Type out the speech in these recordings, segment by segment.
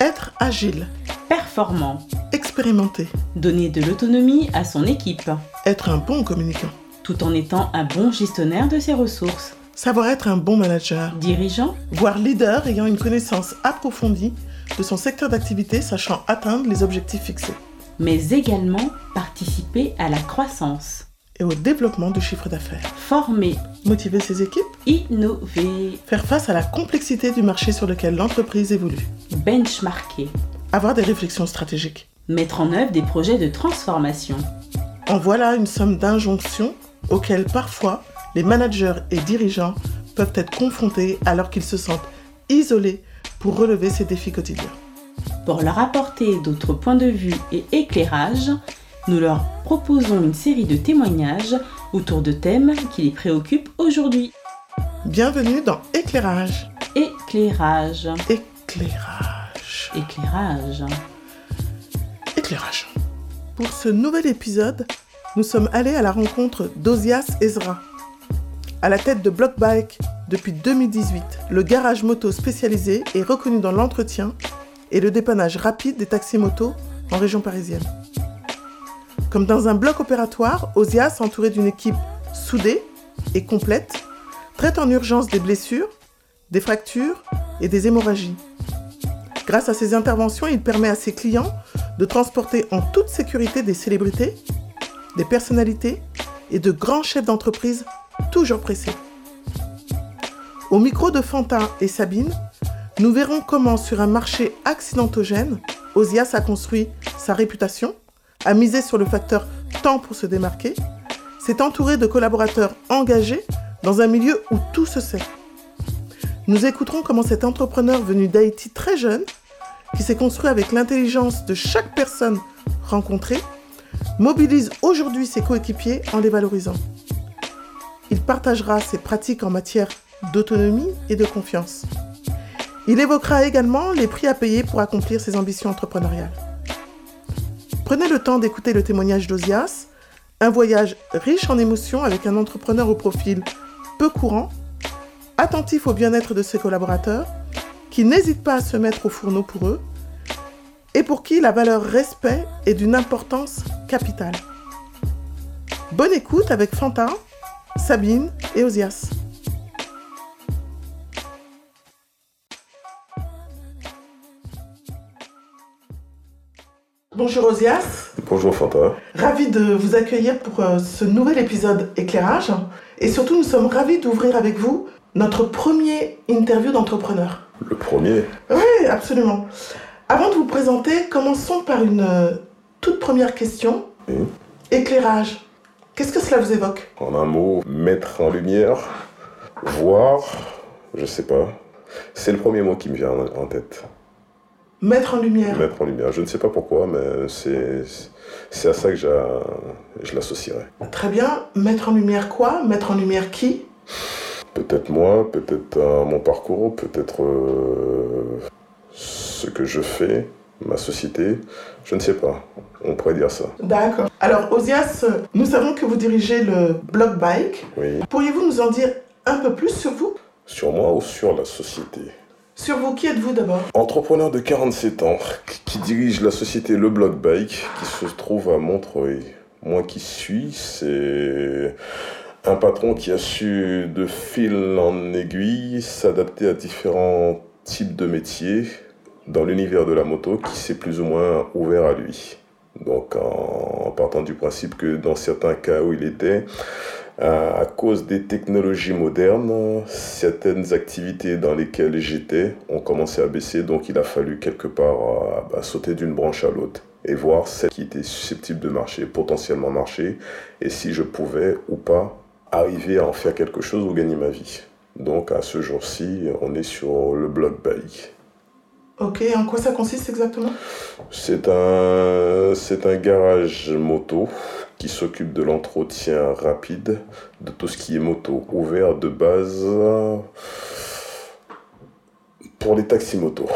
Être agile, Performant. expérimenté, Donner de l'autonomie à son équipe, être un bon communicant, tout en étant un bon gestionnaire de ses ressources. savoir être un bon manager, Dirigeant, voire leader ayant une connaissance approfondie de son secteur d'activité sachant atteindre les objectifs fixés mais également participer à la croissance. et au développement du chiffre d'affaires. Former, Motiver ses équipes, innover, faire face à la complexité du marché sur lequel l'entreprise évolue, benchmarker, avoir des réflexions stratégiques. mettre en œuvre des projets de transformation. En voilà une somme d'injonctions auxquelles parfois les managers et dirigeants peuvent être confrontés alors qu'ils se sentent isolés pour relever ces défis quotidiens. Pour leur apporter d'autres points de vue et éclairages, nous leur proposons une série de témoignages autour de thèmes qui les préoccupent aujourd'hui. Bienvenue dans Éclairage. Éclairage, Éclairage. éclairage. Éclairage. Pour ce nouvel épisode, nous sommes allés à la rencontre d'Ozias Ezra. À la tête de Blockbike depuis 2018, le garage moto spécialisé est reconnu dans l'entretien et le dépannage rapide des taxis motos en région parisienne. Comme dans un bloc opératoire, Ozias, entouré d'une équipe soudée et complète, traite en urgence des blessures, des fractures et des hémorragies. Grâce à ses interventions, il permet à ses clients de transporter en toute sécurité des célébrités, des personnalités et de grands chefs d'entreprise toujours pressés. Au micro de Fantin et Sabine, nous verrons comment sur un marché accidentogène, Osias a construit sa réputation, a misé sur le facteur temps pour se démarquer, s'est entouré de collaborateurs engagés dans un milieu où tout se sait. Nous écouterons comment cet entrepreneur venu d'Haïti très jeune, qui s'est construit avec l'intelligence de chaque personne rencontrée, mobilise aujourd'hui ses coéquipiers en les valorisant. Il partagera ses pratiques en matière d'autonomie et de confiance. Il évoquera également les prix à payer pour accomplir ses ambitions entrepreneuriales. Prenez le temps d'écouter le témoignage d'Ozias, un voyage riche en émotions avec un entrepreneur au profil peu courant, attentif au bien-être de ses collaborateurs, qui n'hésite pas à se mettre au fourneau pour eux, et pour qui la valeur respect est d'une importance capitale. Bonne écoute avec Fantin, Sabine et Osias. Bonjour Osias, Bonjour Fanta. ravi de vous accueillir pour euh, ce nouvel épisode éclairage et surtout nous sommes ravis d'ouvrir avec vous notre premier interview d'entrepreneur. Le premier, Oui, absolument. Avant de vous présenter, commençons par une euh, toute première question. Éclairage. Qu'est-ce que cela vous évoque? En un mot, mettre en lumière, voir, je sais pas. C'est le premier mot qui me vient en en tête. Mettre en lumière. Mettre en lumière. Je ne sais pas pourquoi, mais c'est c'est à ça que je l'associerais. Très bien. Mettre en lumière quoi? Mettre en lumière qui? Peut-être moi, peut-être mon parcours, peut-être euh, ce que je fais, ma société. Je ne sais pas. On pourrait dire ça. D'accord. Alors, Osias, nous savons que vous dirigez le blog Bike. Oui. Pourriez-vous nous en dire un peu plus sur vous? Sur moi ou sur la société? Sur vous, qui êtes-vous d'abord Entrepreneur de 47 ans qui dirige la société Le Block Bike qui se trouve à Montreuil. Moi qui suis, c'est un patron qui a su de fil en aiguille s'adapter à différents types de métiers dans l'univers de la moto qui s'est plus ou moins ouvert à lui. Donc en partant du principe que dans certains cas où il était, à à cause des technologies modernes, certaines activités dans lesquelles j'étais ont commencé à baisser, donc il a fallu quelque part euh, bah, sauter d'une branche à l'autre et voir celle qui était susceptible de marcher, potentiellement marcher, et si je pouvais ou pas arriver à en faire quelque chose ou gagner ma vie. Donc à ce jour-ci, on est sur le blog bike. Ok, en quoi ça consiste exactement? C'est un, c'est un garage moto qui s'occupe de l'entretien rapide de tout ce qui est moto, ouvert de base pour les taxis moto.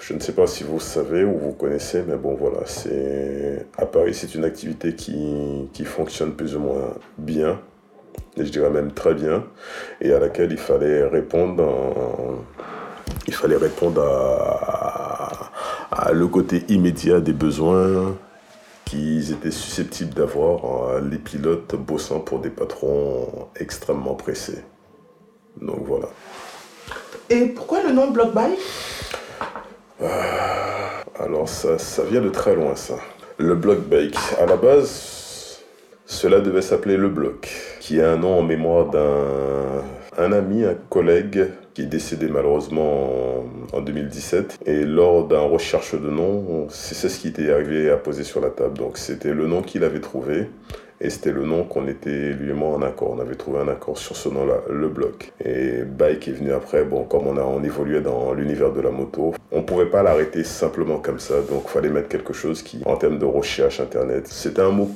Je ne sais pas si vous savez ou vous connaissez, mais bon voilà, c'est à Paris, c'est une activité qui, qui fonctionne plus ou moins bien, et je dirais même très bien, et à laquelle il fallait répondre, il fallait répondre à, le côté immédiat des besoins qu'ils étaient susceptibles d'avoir les pilotes bossant pour des patrons extrêmement pressés. Donc voilà. Et pourquoi le nom Block Bike euh, Alors ça, ça vient de très loin ça. Le Block Bike, à la base, cela devait s'appeler le Bloc, qui est un nom en mémoire d'un un ami, un collègue décédé malheureusement en 2017. Et lors d'un recherche de nom, c'est ce qui était arrivé à poser sur la table. Donc c'était le nom qu'il avait trouvé. Et c'était le nom qu'on était lui et moi en accord. On avait trouvé un accord sur ce nom-là, le bloc. Et Bike est venu après. Bon, comme on a on évoluait dans l'univers de la moto, on pouvait pas l'arrêter simplement comme ça. Donc fallait mettre quelque chose qui, en termes de recherche internet, c'était un mot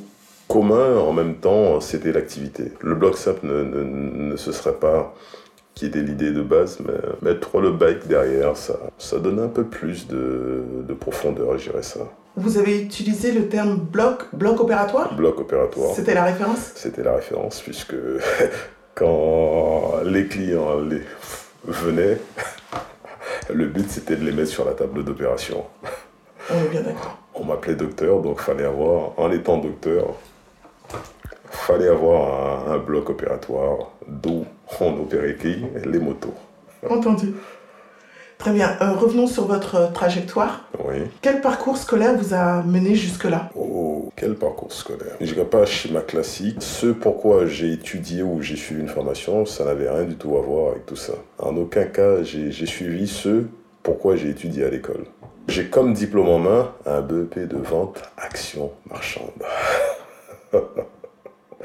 commun, en même temps, c'était l'activité. Le bloc simple ne, ne, se serait pas qui était l'idée de base, mais mettre le bike derrière, ça, ça donne un peu plus de, de profondeur, je dirais ça. Vous avez utilisé le terme bloc, bloc opératoire? Bloc opératoire. C'était la référence? C'était la référence, puisque quand les clients les venaient, le but c'était de les mettre sur la table d'opération. On est bien d'accord. On m'appelait docteur, donc fallait avoir, en étant docteur, fallait avoir un, bloc opératoire d'où on opérait qui Les motos. Entendu. Très bien. Euh, revenons sur votre trajectoire. Oui. Quel parcours scolaire vous a mené jusque-là? Oh, quel parcours scolaire? Je dirais pas schéma classique. Ce pourquoi j'ai étudié ou j'ai suivi une formation, ça n'avait rien du tout à voir avec tout ça. En aucun cas, j'ai suivi ce pourquoi j'ai étudié à l'école. J'ai comme diplôme en main un BEP de vente action marchande.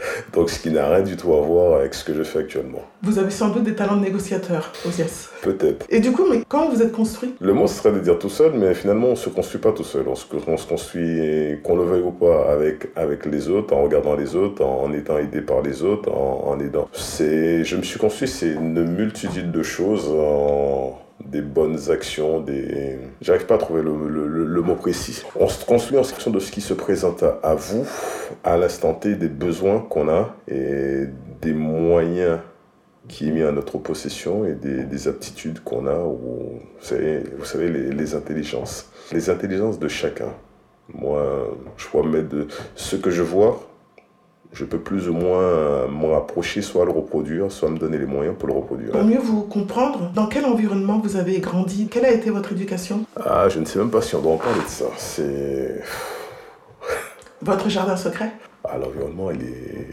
Donc, ce qui n'a rien du tout à voir avec ce que je fais actuellement. Vous avez sans doute des talents de négociateur, Osias. Peut-être. Et du coup, mais comment vous êtes construit? Le mot serait de dire tout seul, mais finalement, on ne se construit pas tout seul. On se, on se construit, qu'on le veuille ou pas, avec, avec les autres, en regardant les autres, en étant aidé par les autres, en, en aidant. Je me suis construit, c'est une multitude de choses en des bonnes actions, des... J'arrive pas à trouver le, le, mot précis. On se construit en fonction de ce qui se présente à, vous, à l'instant T, des besoins qu'on a et des moyens qui est mis à notre possession et des, des aptitudes qu'on a, ou, vous savez, vous savez les, les, intelligences. Les intelligences de chacun. Moi, je crois mettre de ce que je vois, je peux plus ou moins m'en approcher, soit le reproduire, soit me donner les moyens pour le reproduire. Pour mieux vous comprendre, dans quel environnement vous avez grandi? Quelle a été votre éducation? Ah, je ne sais même pas si on doit en parler de ça. C'est. Votre jardin secret? Ah, l'environnement, il est.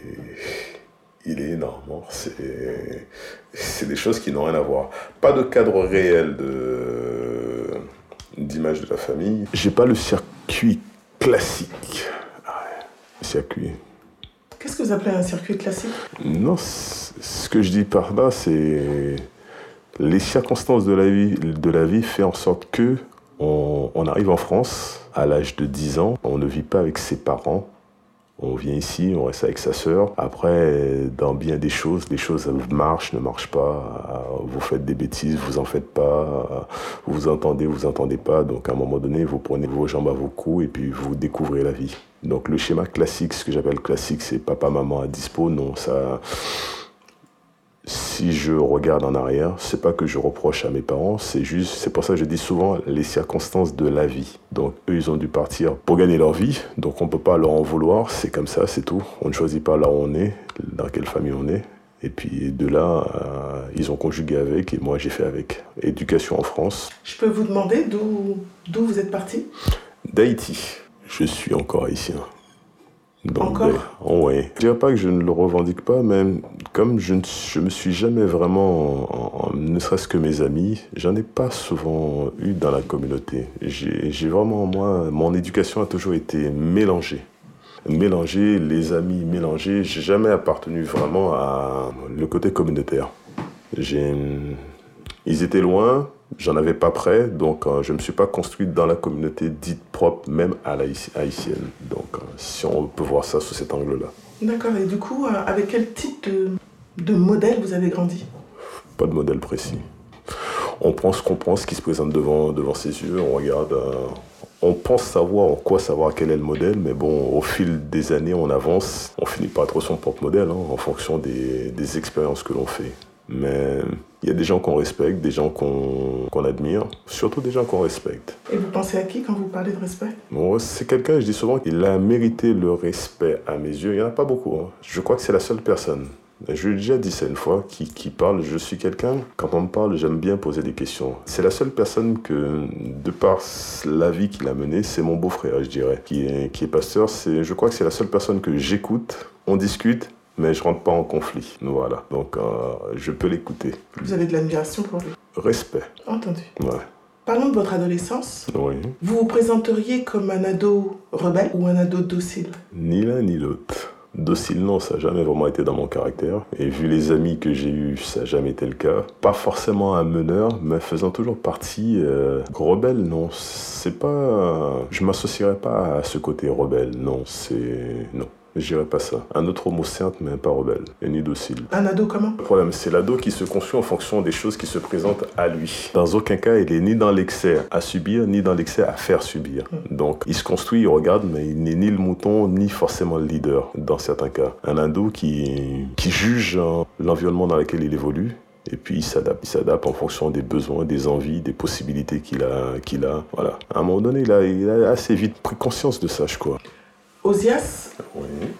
Il est énorme. C'est... c'est des choses qui n'ont rien à voir. Pas de cadre réel de... d'image de la famille. J'ai pas le circuit classique. Ah circuit Qu'est-ce que vous appelez un circuit classique Non, ce que je dis par là, c'est les circonstances de la vie, de fait en sorte que on, on arrive en France à l'âge de 10 ans, on ne vit pas avec ses parents, on vient ici, on reste avec sa sœur. Après, dans bien des choses, les choses marchent, ne marchent pas. Vous faites des bêtises, vous en faites pas. Vous entendez, vous entendez pas. Donc à un moment donné, vous prenez vos jambes à vos coups et puis vous découvrez la vie. Donc le schéma classique, ce que j'appelle classique, c'est papa, maman à dispo. Non, ça, si je regarde en arrière, c'est pas que je reproche à mes parents, c'est juste, c'est pour ça que je dis souvent les circonstances de la vie. Donc eux, ils ont dû partir pour gagner leur vie, donc on peut pas leur en vouloir, c'est comme ça, c'est tout. On ne choisit pas là où on est, dans quelle famille on est. Et puis de là, euh, ils ont conjugué avec et moi j'ai fait avec. Éducation en France. Je peux vous demander d'où, d'où vous êtes parti? D'Haïti. Je suis encore haïtien. Encore Oui. Je ne dirais pas que je ne le revendique pas, mais comme je ne je me suis jamais vraiment, ne serait-ce que mes amis, j'en ai pas souvent eu dans la communauté. J'ai vraiment, moi, mon éducation a toujours été mélangée. Mélangée, les amis mélangés, j'ai jamais appartenu vraiment à le côté communautaire. Ils étaient loin, J'en avais pas près, donc euh, je ne me suis pas construit dans la communauté dite propre, même à la haïtienne. Donc, euh, si on peut voir ça sous cet angle-là. D'accord, et du coup, euh, avec quel type de, de modèle vous avez grandi? Pas de modèle précis. on prend ce qu'on pense qui se présente devant, devant ses yeux, on regarde, on pense savoir en quoi savoir quel est le modèle, mais bon, au fil des années, on avance, on finit par être son propre modèle hein, en fonction des, des expériences que l'on fait. Mais il y a des gens qu'on respecte, des gens qu'on admire, surtout des gens qu'on respecte. Et vous pensez à qui quand vous parlez de respect? Bon, C'est quelqu'un, je dis souvent, qu'il a mérité le respect à mes yeux. Il n'y en a pas beaucoup. Hein. Je crois que c'est la seule personne. Je l'ai déjà dit ça une fois, qui, qui parle, je suis quelqu'un, quand on me parle, j'aime bien poser des questions. C'est la seule personne que, de par la vie qu'il a menée, c'est mon beau-frère, je dirais, qui est, qui est pasteur. Je crois que c'est la seule personne que j'écoute, on discute, mais je rentre pas en conflit. Voilà, donc euh, je peux l'écouter. Vous avez de l'admiration pour lui Respect. Entendu. Ouais. Parlons de votre adolescence. Oui. Vous vous présenteriez comme un ado rebelle ou un ado docile? Ni l'un ni l'autre. Docile, non, ça n'a jamais vraiment été dans mon caractère. Et vu les amis que j'ai eus, ça n'a jamais été le cas. Pas forcément un meneur, mais faisant toujours partie. Euh, rebelle, non. C'est pas. Je m'associerais pas à ce côté rebelle, non. C'est. Non. Je dirais pas ça. Un autre homo certes, mais pas rebelle et ni docile. Un ado comment? Le problème, c'est l'ado qui se construit en fonction des choses qui se présentent à lui. Dans aucun cas, il est ni dans l'excès à subir, ni dans l'excès à faire subir. Hmm. Donc, il se construit, il regarde, mais il n'est ni le mouton, ni forcément le leader, dans certains cas. Un ado qui, qui juge l'environnement dans lequel il évolue et puis il s'adapte. Il s'adapte en fonction des besoins, des envies, des possibilités qu'il a, qu'il a. Voilà. À un moment donné, il a, il a assez vite pris conscience de ça, je crois. Osias,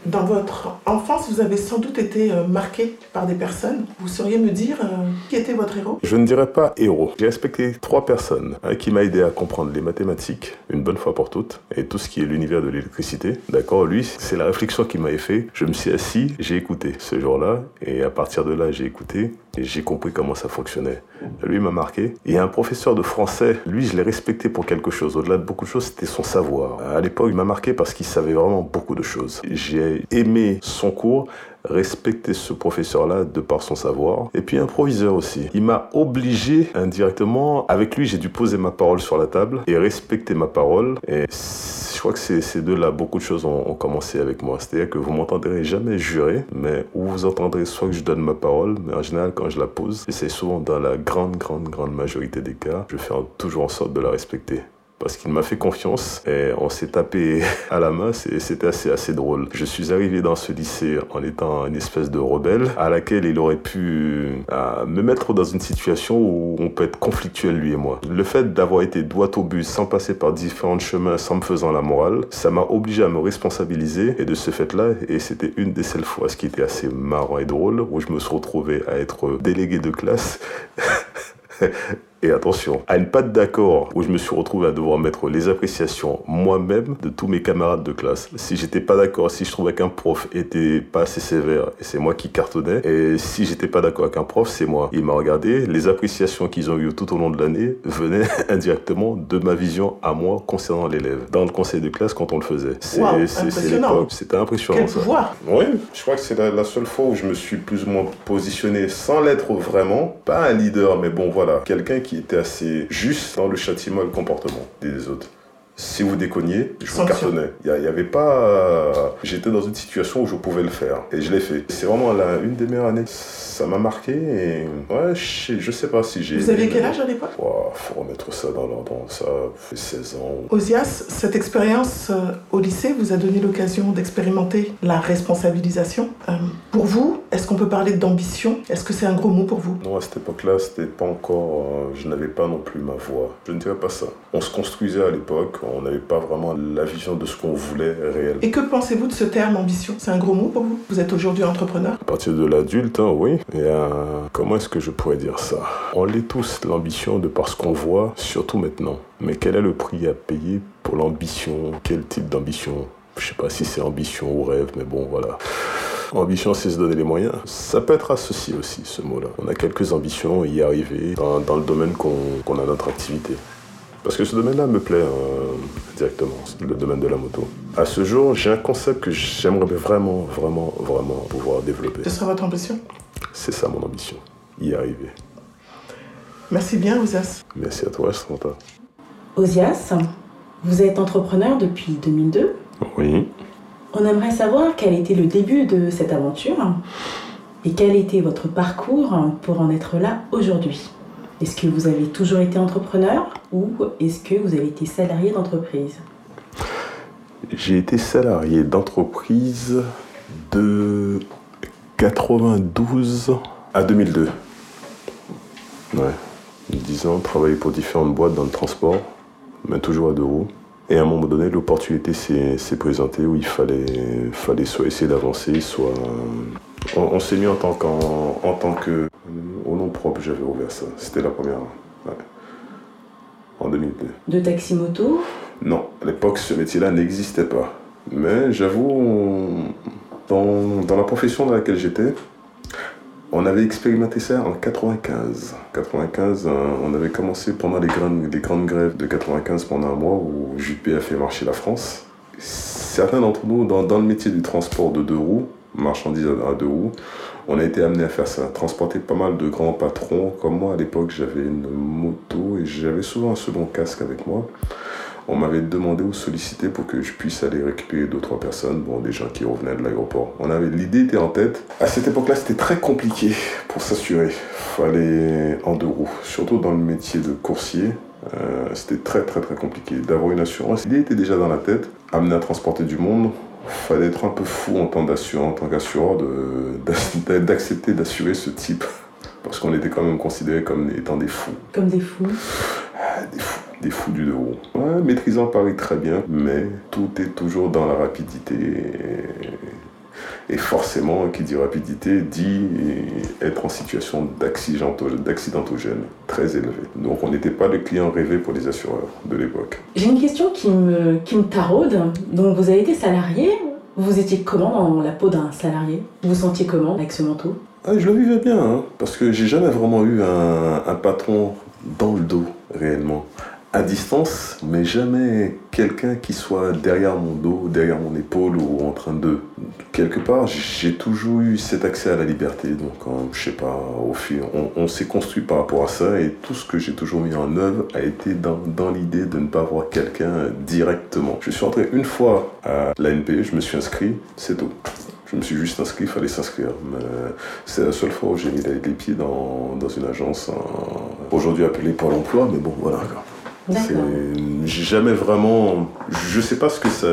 dans votre enfance, vous avez sans doute été euh, marqué par des personnes. Vous sauriez me dire euh, qui était votre héros? Je ne dirais pas héros. J'ai respecté trois personnes hein, qui m'ont aidé à comprendre les mathématiques une bonne fois pour toutes et tout ce qui est l'univers de l'électricité. D'accord Lui, c'est la réflexion qui m'avait fait. Je me suis assis, j'ai écouté ce jour-là et à partir de là, j'ai écouté et j'ai compris comment ça fonctionnait. Lui m'a marqué. Et un professeur de français, lui, je l'ai respecté pour quelque chose. Au-delà de beaucoup de choses, c'était son savoir. À l'époque, il m'a marqué parce qu'il savait vraiment beaucoup de choses. J'ai aimé son cours, respecté ce professeur-là de par son savoir. Et puis un proviseur aussi. Il m'a obligé indirectement, avec lui, j'ai dû poser ma parole sur la table et respecter ma parole. Et je crois que ces deux-là, beaucoup de choses ont, commencé avec moi. C'est-à-dire que vous m'entendrez jamais jurer, mais vous entendrez soit que je donne ma parole, mais en général, quand je la pose, et c'est souvent dans la grande, grande, grande majorité des cas, je fais toujours en sorte de la respecter parce qu'il m'a fait confiance et on s'est tapé à la main, c'était assez, assez drôle. Je suis arrivé dans ce lycée en étant une espèce de rebelle à laquelle il aurait pu euh, me mettre dans une situation où on peut être conflictuel lui et moi. Le fait d'avoir été droit au but sans passer par différents chemins, sans me faisant la morale, ça m'a obligé à me responsabiliser et de ce fait-là, et c'était une des seules fois, ce qui était assez marrant et drôle, où je me suis retrouvé à être délégué de classe. Et attention, à une patte d'accord où je me suis retrouvé à devoir mettre les appréciations moi-même de tous mes camarades de classe. Si j'étais pas d'accord, si je trouvais qu'un prof était pas assez sévère, et c'est moi qui cartonnais. Et si j'étais pas d'accord avec un prof, c'est moi. Il m'a regardé. Les appréciations qu'ils ont eues tout au long de l'année venaient indirectement de ma vision à moi concernant l'élève. Dans le conseil de classe, quand on le faisait. C'est l'époque. C'était impressionnant. Quel pouvoir Oui, je crois que c'est la, la seule fois où je me suis plus ou moins positionné sans l'être vraiment. Pas un leader, mais bon, voilà. Quelqu'un qui était assez juste dans le châtiment et le comportement des autres si vous déconniez, je vous cartonnais. Il n'y avait pas. J'étais dans une situation où je pouvais le faire. Et je l'ai fait. C'est vraiment la, une des meilleures années. Ça m'a marqué. Et ouais, je, je sais pas si j'ai. Vous aviez quel âge à l'époque? Il faut remettre ça dans l'ordre. Ça fait 16 ans. Osias, cette expérience euh, au lycée vous a donné l'occasion d'expérimenter la responsabilisation. Euh, pour vous, est-ce qu'on peut parler d'ambition? Est-ce que c'est un gros mot pour vous? Non, à cette époque-là, c'était pas encore. Euh, je n'avais pas non plus ma voix. Je ne dirais pas ça. On se construisait à l'époque on n'avait pas vraiment la vision de ce qu'on voulait réellement. Et que pensez-vous de ce terme ambition? C'est un gros mot pour vous? Vous êtes aujourd'hui entrepreneur? À partir de l'adulte, hein, oui. Et euh, comment est-ce que je pourrais dire ça? On l'est tous, l'ambition, de par ce qu'on voit, surtout maintenant. Mais quel est le prix à payer pour l'ambition? Quel type d'ambition? Je sais pas si c'est ambition ou rêve, mais bon, voilà. Ambition, c'est se donner les moyens. Ça peut être associé aussi, ce mot-là. On a quelques ambitions, y arriver dans, le domaine qu'on a notre activité. Parce que ce domaine-là me plaît euh, directement, le domaine de la moto. À ce jour, j'ai un concept que j'aimerais vraiment, vraiment, vraiment pouvoir développer. Ce sera votre ambition? C'est ça mon ambition, y arriver. Merci bien, Osias. Merci à toi, Samantha. Osias, vous êtes entrepreneur depuis 2002 Oui. On aimerait savoir quel était le début de cette aventure et quel était votre parcours pour en être là aujourd'hui. Est-ce que vous avez toujours été entrepreneur ou est-ce que vous avez été salarié d'entreprise J'ai été salarié d'entreprise de 92 à 2002. Ouais. 10 ans, travaillé pour différentes boîtes dans le transport, mais toujours à deux roues. Et à un moment donné, l'opportunité s'est présentée où il fallait, fallait soit essayer d'avancer, soit. On, s'est mis en tant, en tant que. Au nom propre, j'avais ouvert ça. C'était la première. Ouais. En 2002. De taxi-moto? Non, à l'époque, ce métier-là n'existait pas. Mais j'avoue, dans, dans la profession dans laquelle j'étais, on avait expérimenté ça en 95. 95, euh, on avait commencé pendant les grandes, grèves de 95 pendant un mois où Juppé a fait marcher la France. Certains d'entre nous, dans, dans, le métier du transport de deux roues, marchandises à deux roues, on a été amené à faire ça, transporter pas mal de grands patrons. Comme moi, à l'époque, j'avais une moto et j'avais souvent un second casque avec moi on m'avait demandé ou sollicité pour que je puisse aller récupérer deux trois personnes, bon des gens qui revenaient de l'aéroport. On avait l'idée était en tête. À cette époque-là, c'était très compliqué pour s'assurer. Fallait en deux roues, surtout dans le métier de coursier. Euh, c'était très très très compliqué d'avoir une assurance. L'idée était déjà dans la tête, amener à transporter du monde. Fallait être un peu fou en tant en tant qu'assureur, d'accepter d'assurer ce type parce qu'on était quand même considérés comme étant des fous. Comme des fous ah, Des fous des fous du dos. Ouais, maîtrisant Paris très bien, mais tout est toujours dans la rapidité. Et forcément, qui dit rapidité dit être en situation d'accidentogène très élevé. Donc on n'était pas le client rêvé pour les assureurs de l'époque. J'ai une question qui me, qui me taraude. Donc vous avez été salarié, vous étiez comment dans la peau d'un salarié? Vous vous sentiez comment avec ce manteau? Ah, Je le vivais bien, hein, parce que j'ai jamais vraiment eu un, un patron dans le dos réellement à distance, mais jamais quelqu'un qui soit derrière mon dos, derrière mon épaule ou en train de. Quelque part, j'ai toujours eu cet accès à la liberté. Donc, hein, je sais pas, au fil, on, s'est construit par rapport à ça et tout ce que j'ai toujours mis en œuvre a été dans, dans l'idée de ne pas voir quelqu'un directement. Je suis entré une fois à l'ANP, je me suis inscrit, c'est tout. Je me suis juste inscrit, il fallait s'inscrire. C'est la seule fois où j'ai mis les pieds dans, dans une agence, aujourd'hui appelée Pôle emploi, mais bon, voilà. J'ai jamais vraiment. Je sais pas ce que ça.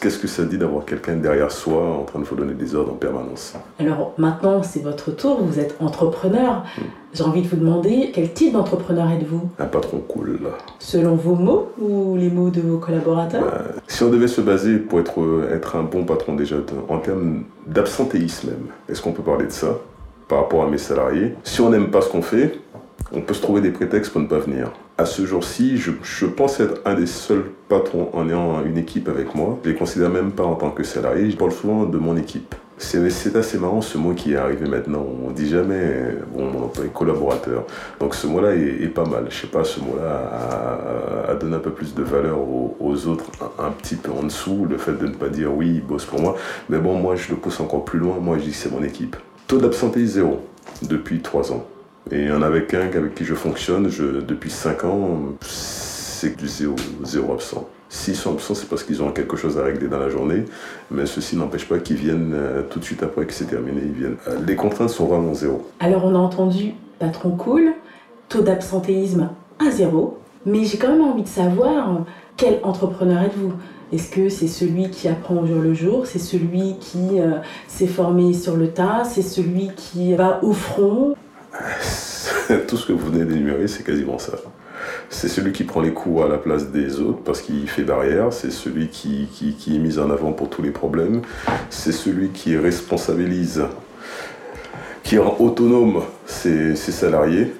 Qu'est-ce que ça dit d'avoir quelqu'un derrière soi en train de vous donner des ordres en permanence. Alors maintenant, c'est votre tour, vous êtes entrepreneur. Hmm. J'ai envie de vous demander quel type d'entrepreneur êtes-vous? Un patron cool. Selon vos mots ou les mots de vos collaborateurs? Bah, Si on devait se baser pour être, être un bon patron déjà, en termes d'absentéisme même, est-ce qu'on peut parler de ça par rapport à mes salariés? Si on n'aime pas ce qu'on fait, on peut se trouver des prétextes pour ne pas venir. À ce jour-ci, je, pense être un des seuls patrons en ayant une équipe avec moi. Je les considère même pas en tant que salarié, je parle souvent de mon équipe. C'est assez marrant ce mot qui est arrivé maintenant. On dit jamais, bon, mon employé collaborateur. Donc ce mot-là est, pas mal. Je sais pas, ce mot-là a, donné un peu plus de valeur aux, autres, un, petit peu en dessous. Le fait de ne pas dire oui, il bosse pour moi. Mais bon, moi je le pousse encore plus loin. Moi je dis c'est mon équipe. Taux d'absentéisme zéro depuis trois ans. Et il y en avait qu'un avec qui je fonctionne depuis 5 ans, c'est du zéro, zéro absent. S'ils sont absents, c'est parce qu'ils ont quelque chose à régler dans la journée, mais ceci n'empêche pas qu'ils viennent euh, tout de suite après que c'est terminé, ils viennent. Euh, les contraintes sont vraiment zéro. Alors on a entendu patron cool, taux d'absentéisme à zéro, mais j'ai quand même envie de savoir quel entrepreneur êtes-vous? Est-ce que c'est celui qui apprend au jour le jour? C'est celui qui euh, s'est formé sur le tas? C'est celui qui va au front? Tout ce que vous venez d'énumérer, c'est quasiment ça. C'est celui qui prend les coups à la place des autres parce qu'il fait barrière. C'est celui qui, est mis en avant pour tous les problèmes. C'est celui qui responsabilise, qui rend autonome ses, ses, salariés.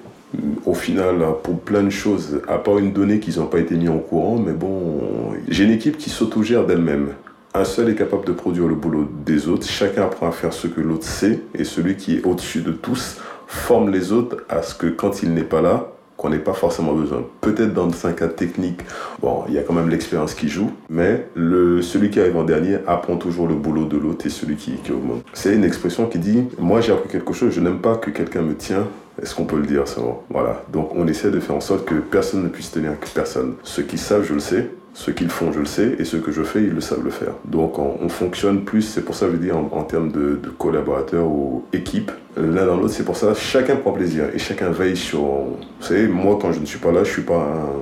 Au final, pour plein de choses, à part une donnée qu'ils n'ont pas été mis en courant, mais bon, j'ai une équipe qui s'autogère d'elle-même. Un seul est capable de produire le boulot des autres. Chacun apprend à faire ce que l'autre sait. Et celui qui est au-dessus de tous forme les autres à ce que quand il n'est pas là, qu'on n'ait pas forcément besoin. Peut-être dans un cas technique, bon, il y a quand même l'expérience qui joue, mais le, celui qui arrive en dernier apprend toujours le boulot de l'autre et celui qui, qui augmente. C'est une expression qui dit, moi j'ai appris quelque chose, je n'aime pas que quelqu'un me tient, est-ce qu'on peut le dire ça Voilà. Donc on essaie de faire en sorte que personne ne puisse tenir que personne. Ceux qui savent, je le sais, Ce qu'ils font, je le sais, et ce que je fais, ils le savent le faire. Donc on, fonctionne plus, c'est pour ça que je veux dire, en, termes de, collaborateurs ou équipes, l'un dans l'autre, c'est pour ça, chacun prend plaisir et chacun veille sur... Vous savez, moi quand je ne suis pas là, je ne suis, pas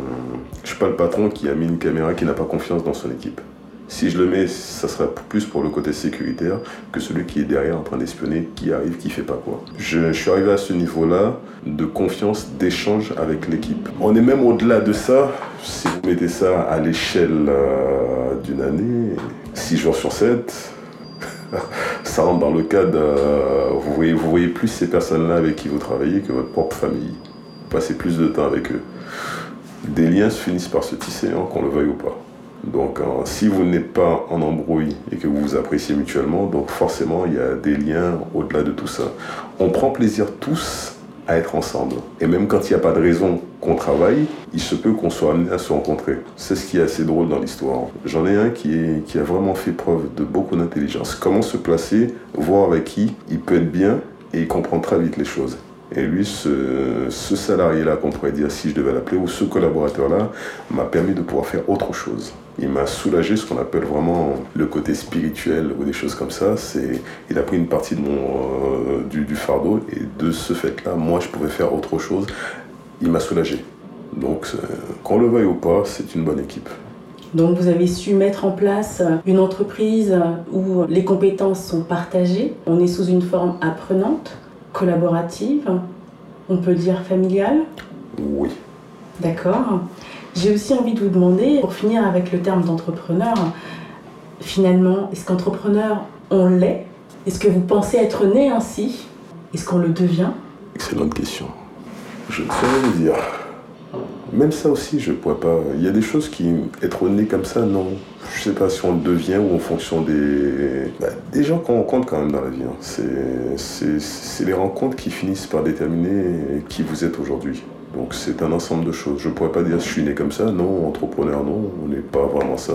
je suis pas le patron qui a mis une caméra, qui n'a pas confiance dans son équipe. Si je le mets, ça sera plus pour le côté sécuritaire que celui qui est derrière en train d'espionner, qui arrive, qui fait pas quoi. Je, suis arrivé à ce niveau-là de confiance, d'échange avec l'équipe. On est même au-delà de ça. Si vous mettez ça à l'échelle euh, d'une année, 6 jours sur 7, ça rentre dans le cadre. vous, voyez, vous voyez plus ces personnes-là avec qui vous travaillez que votre propre famille. Vous passez plus de temps avec eux. Des liens se finissent par se tisser, hein, qu'on le veuille ou pas. Donc, euh, si vous n'êtes pas en embrouille et que vous vous appréciez mutuellement, donc forcément, il y a des liens au-delà de tout ça. On prend plaisir tous à être ensemble. Et même quand il n'y a pas de raison qu'on travaille, il se peut qu'on soit amené à se rencontrer. C'est ce qui est assez drôle dans l'histoire. J'en ai un qui, qui a vraiment fait preuve de beaucoup d'intelligence. Comment se placer, voir avec qui il peut être bien et il comprend très vite les choses. Et lui, ce, salarié-là, qu'on pourrait dire si je devais l'appeler, ou ce collaborateur-là, m'a permis de pouvoir faire autre chose il m'a soulagé ce qu'on appelle vraiment le côté spirituel ou des choses comme ça. C'est, il a pris une partie de mon, euh, du, fardeau et de ce fait-là, moi, je pouvais faire autre chose. Il m'a soulagé. Donc, qu'on le veuille ou pas, c'est une bonne équipe. Donc vous avez su mettre en place une entreprise où les compétences sont partagées. On est sous une forme apprenante, collaborative, on peut dire familiale Oui. D'accord. J'ai aussi envie de vous demander, pour finir avec le terme d'entrepreneur, finalement, est-ce qu'entrepreneur, on l'est? Est-ce que vous pensez être né ainsi? Est-ce qu'on le devient? Excellente question. Je ne sais rien dire. Même ça aussi, je ne pourrais pas. Il y a des choses qui. Être né comme ça, non. Je sais pas si on le devient ou en fonction des. Bah, des gens qu'on rencontre quand même dans la vie. Hein. C'est les rencontres qui finissent par déterminer qui vous êtes aujourd'hui. Donc c'est un ensemble de choses. Je ne pourrais pas dire je suis né comme ça, non, entrepreneur, non, on n'est pas vraiment ça.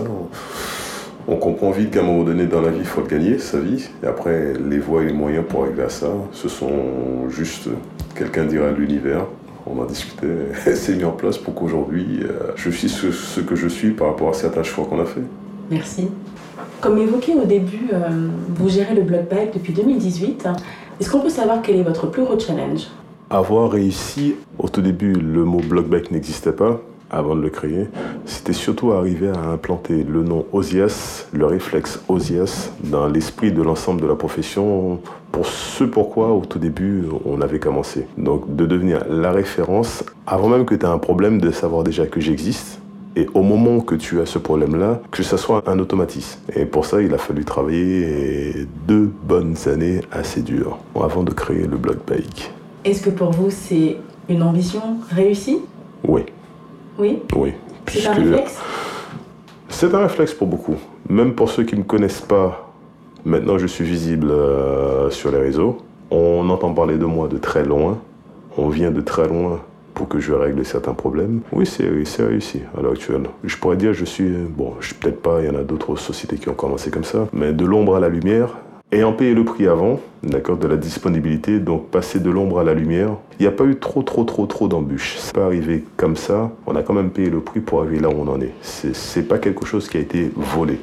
On comprend vite qu'à un moment donné dans la vie, il faut le gagner, sa vie. Et après, les voies et les moyens pour arriver à ça, ce sont juste, quelqu'un dira l'univers. On a discuté, c'est mis en place pour qu'aujourd'hui, euh, je suis ce, que je suis par rapport à certains choix qu'on a fait. Merci. Comme évoqué au début, euh, vous gérez le blog bike depuis 2018. Est-ce qu'on peut savoir quel est votre plus gros challenge? Avoir réussi, au tout début, le mot blockback n'existait pas avant de le créer, c'était surtout arriver à implanter le nom Osias, le réflexe Osias, dans l'esprit de l'ensemble de la profession, pour ce pourquoi au tout début on avait commencé. Donc de devenir la référence, avant même que tu aies un problème, de savoir déjà que j'existe, et au moment que tu as ce problème-là, que ça soit un automatisme. Et pour ça, il a fallu travailler deux bonnes années assez dures avant de créer le blog bike. Est-ce que pour vous, c'est une ambition réussie? Oui. Oui Oui. C'est un réflexe C'est un réflexe pour beaucoup. Même pour ceux qui ne me connaissent pas, maintenant je suis visible euh, sur les réseaux. On entend parler de moi de très loin. On vient de très loin pour que je règle certains problèmes. Oui, c'est réussi à l'heure actuelle. Je pourrais dire, je suis, bon, je peut-être pas, il y en a d'autres sociétés qui ont commencé comme ça, mais de l'ombre à la lumière, Ayant payé le prix avant, d'accord, de la disponibilité, donc passer de l'ombre à la lumière, il n'y a pas eu trop, trop, trop, trop d'embûches. C'est pas arrivé comme ça. On a quand même payé le prix pour arriver là où on en est. C'est pas quelque chose qui a été volé.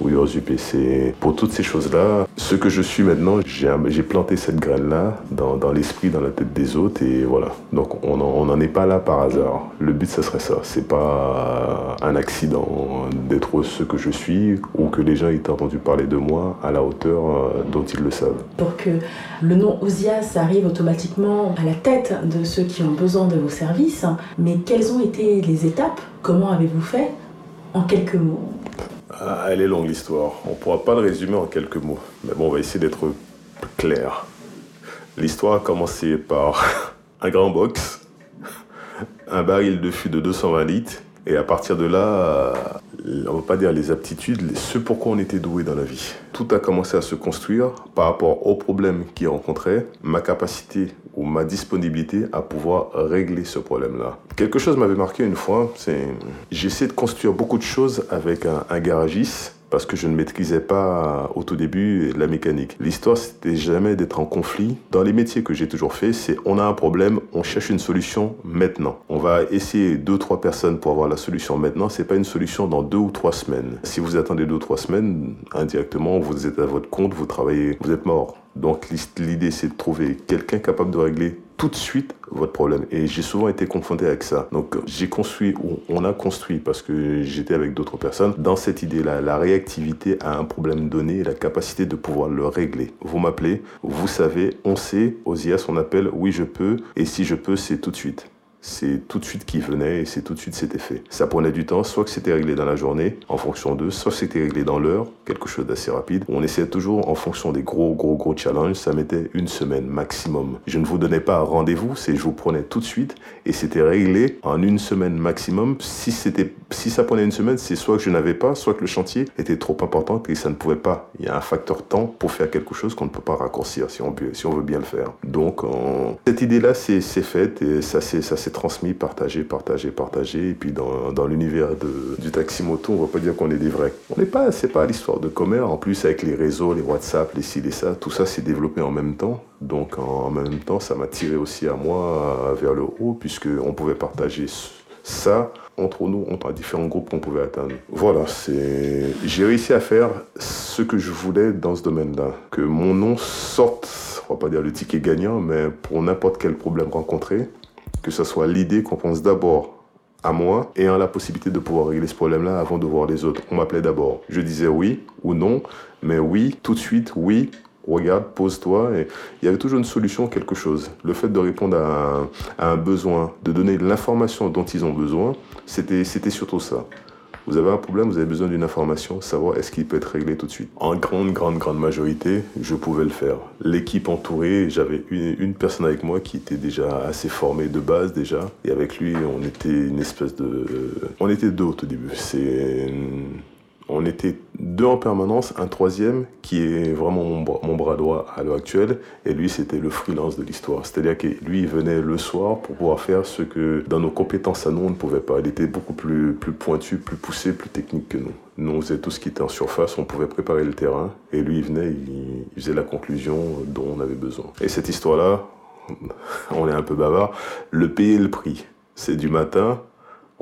Oui, c'est pour toutes ces choses-là. Ce que je suis maintenant, j'ai planté cette graine-là dans, dans l'esprit, dans la tête des autres, et voilà. Donc on n'en est pas là par hasard. Le but, ce serait ça. C'est pas un accident d'être ce que je suis ou que les gens aient entendu parler de moi à la hauteur euh, dont ils le savent. Pour que le nom Osias arrive automatiquement à la tête de ceux qui ont besoin de vos services, mais quelles ont été les étapes? Comment avez-vous fait? En quelques mots ah, elle est longue l'histoire. On ne pourra pas le résumer en quelques mots. Mais bon, on va essayer d'être clair. L'histoire a commencé par un grand box, un baril de fût de 220 litres, et à partir de là, on ne va pas dire les aptitudes, ce pourquoi on était doué dans la vie. Tout a commencé à se construire par rapport aux problèmes qu'il rencontrait, ma capacité ou ma disponibilité à pouvoir régler ce problème-là. Quelque chose m'avait marqué une fois, c'est j'essaie de construire beaucoup de choses avec un, garagiste parce que je ne maîtrisais pas au tout début la mécanique. L'histoire, c'était jamais d'être en conflit. Dans les métiers que j'ai toujours fait, c'est on a un problème, on cherche une solution maintenant. On va essayer deux, trois personnes pour avoir la solution maintenant. C'est pas une solution dans deux ou trois semaines. Si vous attendez deux ou trois semaines, indirectement, vous êtes à votre compte, vous travaillez, vous êtes mort. Donc l'idée, c'est de trouver quelqu'un capable de régler tout de suite votre problème. Et j'ai souvent été confronté avec ça. Donc j'ai construit, ou on a construit, parce que j'étais avec d'autres personnes, dans cette idée-là, la réactivité à un problème donné la capacité de pouvoir le régler. Vous m'appelez, vous savez, on sait, aux IAS on appelle oui je peux, et si je peux, c'est tout de suite c'est tout de suite qui venait et c'est tout de suite c'était fait. Ça prenait du temps, soit que c'était réglé dans la journée en fonction d'eux, soit c'était réglé dans l'heure, quelque chose d'assez rapide. On essayait toujours en fonction des gros gros gros challenges, ça mettait une semaine maximum. Je ne vous donnais pas rendez-vous, c'est je vous prenais tout de suite et c'était réglé en une semaine maximum. Si c'était si ça prenait une semaine, c'est soit que je n'avais pas, soit que le chantier était trop important et ça ne pouvait pas. Il y a un facteur temps pour faire quelque chose qu'on ne peut pas raccourcir si on, veut bien le faire. Donc cette idée-là c'est faite et ça c'est ça transmis, partagé, partagé, partagé. Et puis dans, dans l'univers du taxi moto, on va pas dire qu'on est des vrais. On n'est pas, c'est pas l'histoire de commerce. En plus, avec les réseaux, les WhatsApp, les ci, les ça, tout ça s'est développé en même temps. Donc en même temps, ça m'a tiré aussi à moi vers le haut, puisque on pouvait partager ça entre nous, entre différents groupes qu'on pouvait atteindre. Voilà, j'ai réussi à faire ce que je voulais dans ce domaine-là. Que mon nom sorte, on va pas dire le ticket gagnant, mais pour n'importe quel problème rencontré, que ce soit l'idée qu'on pense d'abord à moi en la possibilité de pouvoir régler ce problème-là avant de voir les autres. On m'appelait d'abord. Je disais oui ou non, mais oui, tout de suite, oui, regarde, pose-toi. Et il y avait toujours une solution, quelque chose. Le fait de répondre à un, besoin, de donner l'information dont ils ont besoin, c'était surtout ça. Vous avez un problème, vous avez besoin d'une information, savoir est-ce qu'il peut être réglé tout de suite. En grande, grande, grande majorité, je pouvais le faire. L'équipe entourée, j'avais une, personne avec moi qui était déjà assez formée de base déjà. Et avec lui, on était une espèce de... On était deux au début. C'est on était deux en permanence, un troisième qui est vraiment mon bras, droit à l'heure actuelle, et lui c'était le freelance de l'histoire. C'est-à-dire que lui il venait le soir pour pouvoir faire ce que dans nos compétences à nous on ne pouvait pas. Il était beaucoup plus, plus pointu, plus poussé, plus technique que nous. Nous on faisait tout ce qui était en surface, on pouvait préparer le terrain, et lui il venait, il, il faisait la conclusion dont on avait besoin. Et cette histoire-là, on est un peu bavard, le payer le prix. C'est du matin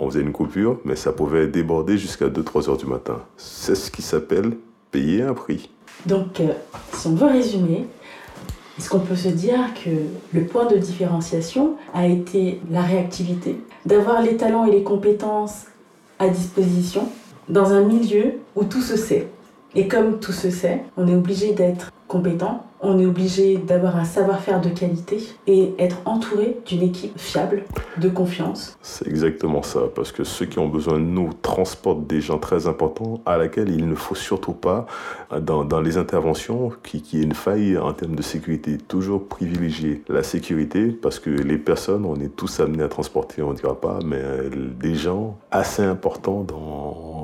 on faisait une coupure, mais ça pouvait déborder jusqu'à 2-3 heures du matin. C'est ce qui s'appelle payer un prix. Donc, euh, si on veut résumer, est-ce qu'on peut se dire que le point de différenciation a été la réactivité, d'avoir les talents et les compétences à disposition dans un milieu où tout se sait Et comme tout se sait, on est obligé d'être compétent, on est obligé d'avoir un savoir-faire de qualité et être entouré d'une équipe fiable, de confiance. C'est exactement ça, parce que ceux qui ont besoin de nous transportent des gens très importants à laquelle il ne faut surtout pas, dans, les interventions, qu'il qui y ait une faille en termes de sécurité. Toujours privilégier la sécurité, parce que les personnes, on est tous amenés à transporter, on ne dira pas, mais des gens assez importants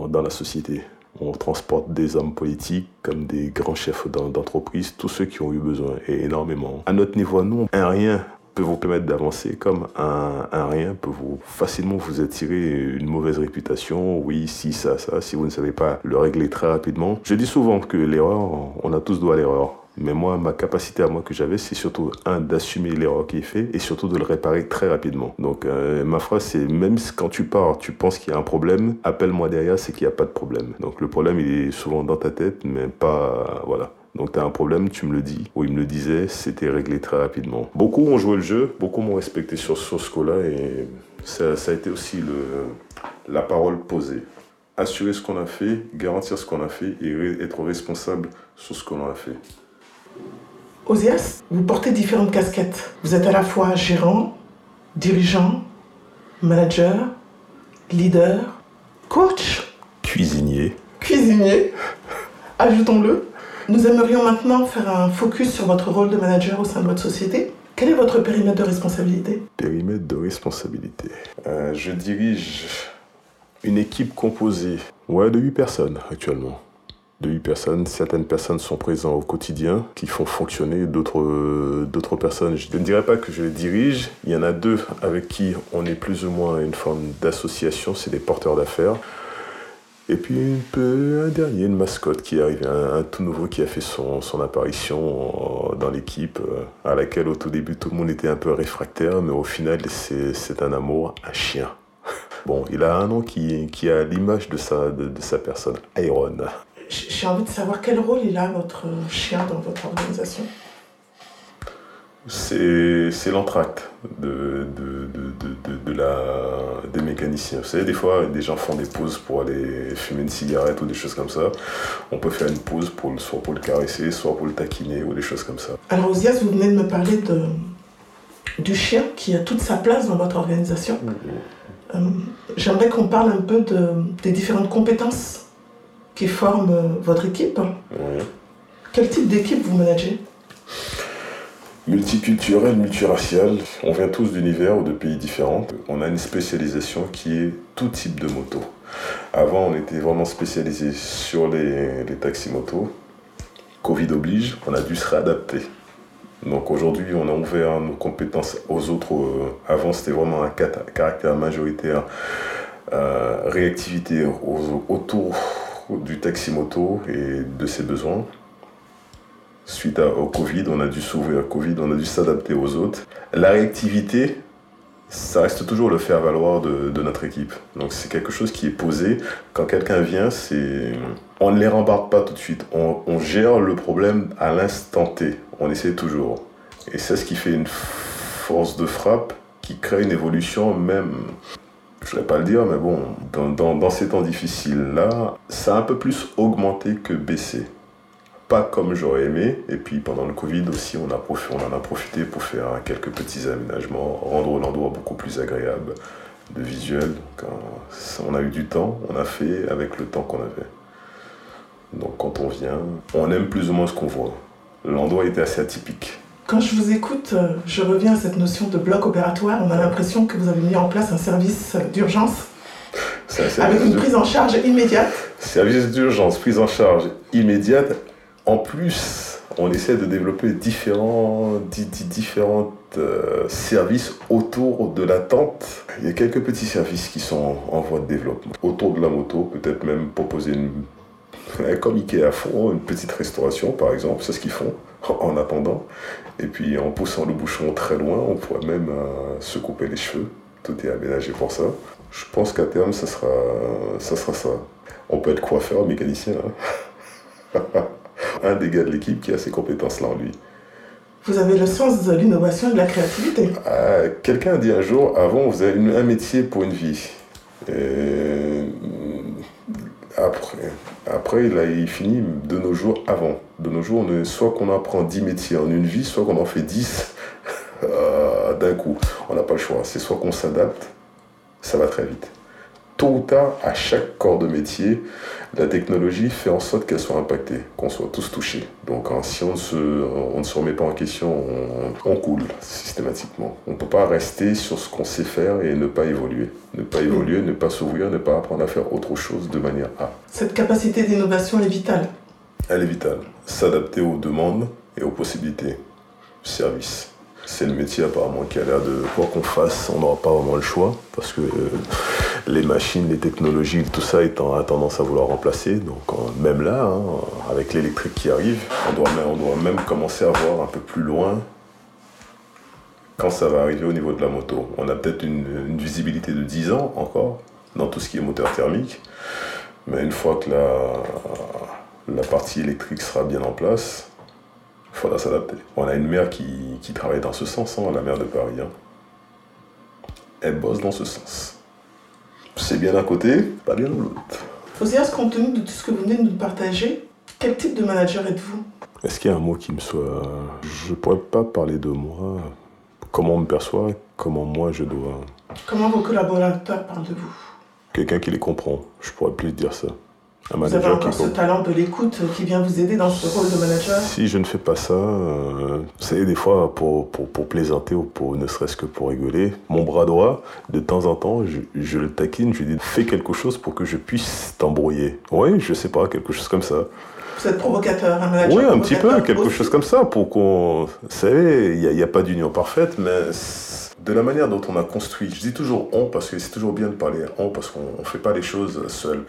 dans la société. On transporte des hommes politiques comme des grands chefs d'entreprise, tous ceux qui ont eu besoin, et énormément. À notre niveau, nous, un rien peut vous permettre d'avancer comme un, rien peut vous facilement vous attirer une mauvaise réputation. Oui, si, ça, ça, si vous ne savez pas le régler très rapidement. Je dis souvent que l'erreur, on a tous droit à l'erreur. Mais moi, ma capacité à moi que j'avais, c'est surtout, un, d'assumer l'erreur qui est faite et surtout de le réparer très rapidement. Donc, euh, ma phrase, c'est même quand tu pars, tu penses qu'il y a un problème, appelle-moi derrière, c'est qu'il n'y a pas de problème. Donc, le problème, il est souvent dans ta tête, mais pas, voilà. Donc tu as un problème, tu me le dis. Ou il me le disait, c'était réglé très rapidement. Beaucoup ont joué le jeu, beaucoup m'ont respecté sur, ce coup-là et ça, ça, a été aussi le, la parole posée. Assurer ce qu'on a fait, garantir ce qu'on a fait et être responsable sur ce qu'on a fait. Osias, vous portez différentes casquettes. Vous êtes à la fois gérant, dirigeant, manager, leader, coach, cuisinier. Cuisinier. Ajoutons-le. Nous aimerions maintenant faire un focus sur votre rôle de manager au sein de votre société. Quel est votre périmètre de responsabilité? Périmètre de responsabilité. Euh, je dirige une équipe composée ouais, de 8 personnes actuellement de 8 personnes. Certaines personnes sont présentes au quotidien, qui font fonctionner d'autres, personnes. Je ne dirais pas que je les dirige. Il y en a deux avec qui on est plus ou moins une forme d'association, c'est des porteurs d'affaires. Et puis un, dernier, une mascotte qui est arrivé, un, tout nouveau qui a fait son, apparition dans l'équipe, à laquelle au tout début tout le monde était un peu réfractaire, mais au final c'est un amour, un chien. Bon, il a un nom qui, a l'image de sa, de sa personne, Iron. J'ai envie de savoir quel rôle il a, votre chien, dans votre organisation c'est l'entracte de, de, de, de, la, des mécaniciens. Vous savez, des fois, des gens font des pauses pour aller fumer une cigarette ou des choses comme ça. On peut faire une pause pour, soit pour le caresser, soit pour le taquiner ou des choses comme ça. Alors, Osias, vous venez de me parler de, du chien qui a toute sa place dans votre organisation. Euh, j'aimerais qu'on parle un peu des différentes compétences qui forment votre équipe. Quel type d'équipe vous managez? Multiculturel, multiracial. On vient tous d'univers ou de pays différents. On a une spécialisation qui est tout type de moto. Avant, on était vraiment spécialisé sur les, les taxis-motos. Covid oblige, on a dû se réadapter. Donc aujourd'hui, on a ouvert nos compétences aux autres. Euh, avant, c'était vraiment un caractère majoritaire, euh, réactivité autour du taxi-moto et de ses besoins suite au Covid, on a dû s'ouvrir au Covid, on a dû s'adapter aux autres. La réactivité, ça reste toujours le faire valoir de, notre équipe. Donc c'est quelque chose qui est posé. Quand quelqu'un vient, c'est on ne les rembarque pas tout de suite. On, gère le problème à l'instant T. On essaie toujours. Et c'est ce qui fait une force de frappe qui crée une évolution même. Je ne vais pas le dire, mais bon, dans, ces temps difficiles-là, ça a un peu plus augmenté que baissé pas comme j'aurais aimé. Et puis pendant le Covid aussi, on, a en a profité pour faire quelques petits aménagements, rendre l'endroit beaucoup plus agréable de visuel. On a eu du temps, on a fait avec le temps qu'on avait. Donc quand on vient, on aime plus ou moins ce qu'on voit. L'endroit était assez atypique. Quand je vous écoute, euh, je reviens à cette notion de bloc opératoire. On a l'impression que vous avez mis en place un service d'urgence avec une prise en charge immédiate. Service d'urgence, prise en charge immédiate en plus, on essaie de développer différents, différents euh, services autour de la tente. Il y a quelques petits services qui sont en voie de développement. Autour de la moto, peut-être même proposer une, comme Ikea font, une petite restauration par exemple, c'est ce qu'ils font en attendant. Et puis en poussant le bouchon très loin, on pourrait même euh, se couper les cheveux. Tout est aménagé pour ça. Je pense qu'à terme, ça sera, ça sera ça. On peut être coiffeur, mécanicien. Hein. un des gars de l'équipe qui a ces compétences-là en lui. Vous avez le sens de l'innovation et de la créativité. Ah, quelqu'un a dit un jour, avant, vous avez un métier pour une vie. Après, après il, finit de nos jours avant. De nos jours, soit qu'on apprend 10 métiers en une vie, soit qu'on en fait 10 euh, d'un coup. On n'a pas le choix. C'est soit qu'on s'adapte, ça va très vite tôt ou tard, à chaque corps de métier, la technologie fait en sorte qu'elle soit impactée, qu'on soit tous touchés. Donc hein, si on ne, se, on ne se remet pas en question, on, coule systématiquement. On ne peut pas rester sur ce qu'on sait faire et ne pas évoluer. Ne pas évoluer, ne pas s'ouvrir, ne pas apprendre à faire autre chose de manière A. Cette capacité d'innovation est vitale. Elle est vitale. S'adapter aux demandes et aux possibilités. Service. C'est le métier apparemment qui a l'air de quoi qu'on fasse, on n'aura pas vraiment le choix parce que euh, les machines, les technologies, tout ça a tendance à vouloir remplacer. Donc même là, hein, avec l'électrique qui arrive, on doit, même commencer à voir un peu plus loin quand ça va arriver au niveau de la moto. On a peut-être une, visibilité de 10 ans encore dans tout ce qui est moteur thermique. Mais une fois que la, la partie électrique sera bien en place, il faudra s'adapter. On a une mère qui, travaille dans ce sens, hein, la mère de Paris. Hein. Elle bosse dans ce sens c'est bien d'un côté, pas bien de l'autre. Osias, compte tenu de tout ce que vous venez de nous partager, quel type de manager êtes-vous? Est-ce qu'il y a un mot qui me soit. Je ne pourrais pas parler de moi. Comment on me perçoit, comment moi je dois. Comment vos collaborateurs parlent de vous? Quelqu'un qui les comprend, je pourrais plus dire ça. Vous avez encore ce talent de l'écoute qui vient vous aider dans ce rôle de manager? Si je ne fais pas ça, euh, vous savez, des fois, pour, pour, pour, plaisanter ou pour ne serait-ce que pour rigoler, mon bras droit, de temps en temps, je, je, le taquine, je lui dis fais quelque chose pour que je puisse t'embrouiller. Oui, je sais pas, quelque chose comme ça. Vous êtes provocateur, un manager Oui, un petit peu, quelque chose comme ça, pour qu'on. Vous savez, il n'y a, a, pas d'union parfaite, mais de la manière dont on a construit, je dis toujours on parce que c'est toujours bien de parler on parce qu'on ne fait pas les choses seul.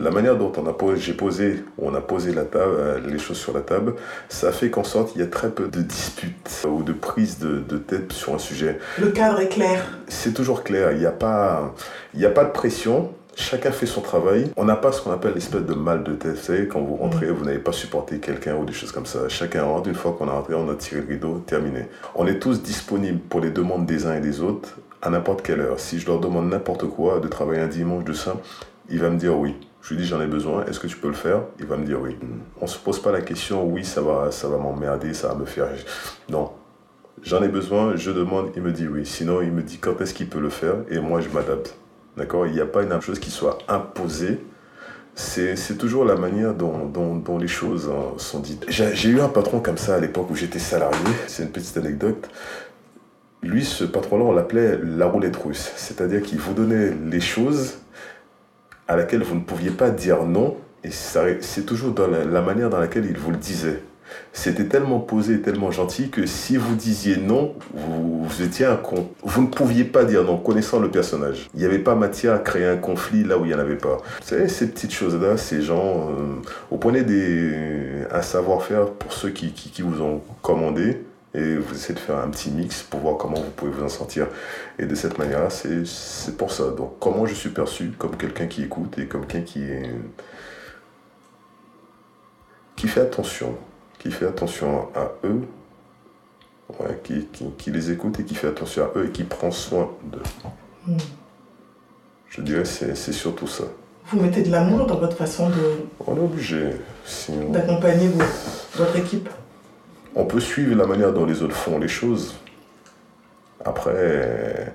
La manière dont on a posé, j'ai posé, on a posé la table, euh, les choses sur la table, ça fait qu'en sorte il y a très peu de disputes ou de prises de, de tête sur un sujet. Le cadre est clair. C'est toujours clair, il n'y a, pas, il y a pas de pression, chacun fait son travail. On n'a pas ce qu'on appelle l'espèce de mal de tête. Vous savez, quand vous rentrez, vous n'avez pas supporté quelqu'un ou des choses comme ça. Chacun rentre, une fois qu'on a rentré, on a tiré le rideau, terminé. On est tous disponibles pour les demandes des uns et des autres à n'importe quelle heure. Si je leur demande n'importe quoi, de travailler un dimanche de ça, il va me dire oui. Je lui dis j'en ai besoin, est-ce que tu peux le faire? Il va me dire oui. On se pose pas la question oui, ça va, ça va m'emmerder, ça va me faire. Non. J'en ai besoin, je demande, il me dit oui. Sinon, il me dit quand est-ce qu'il peut le faire? Et moi je m'adapte. D'accord? Il n'y a pas une chose qui soit imposée. C'est toujours la manière dont, dont, les choses hein, sont dites. J'ai eu un patron comme ça à l'époque où j'étais salarié. C'est une petite anecdote. Lui, ce patron-là, on l'appelait la roulette russe. C'est-à-dire qu'il vous donnait les choses à laquelle vous ne pouviez pas dire non. Et c'est toujours dans la, manière dans laquelle il vous le disait. C'était tellement posé, tellement gentil que si vous disiez non, vous, étiez un con. Vous ne pouviez pas dire non, connaissant le personnage. Il n'y avait pas matière à créer un conflit là où il n'y en avait pas. Vous savez, ces petites choses-là, ces gens, euh, vous prenez des, un savoir-faire pour ceux qui, qui vous ont commandé, et vous essayez de faire un petit mix pour voir comment vous pouvez vous en sortir. Et de cette manière-là, c'est pour ça. Donc, comment je suis perçu comme quelqu'un qui écoute et comme quelqu'un qui est qui fait attention, qui fait attention à eux, qui, qui, les écoute et qui fait attention à eux et qui prend soin d'eux. Hmm. Je dirais c'est c'est surtout ça. Vous mettez de l'amour dans votre façon de. On est obligé. D'accompagner votre équipe on peut suivre la manière dont les autres font les choses. Après,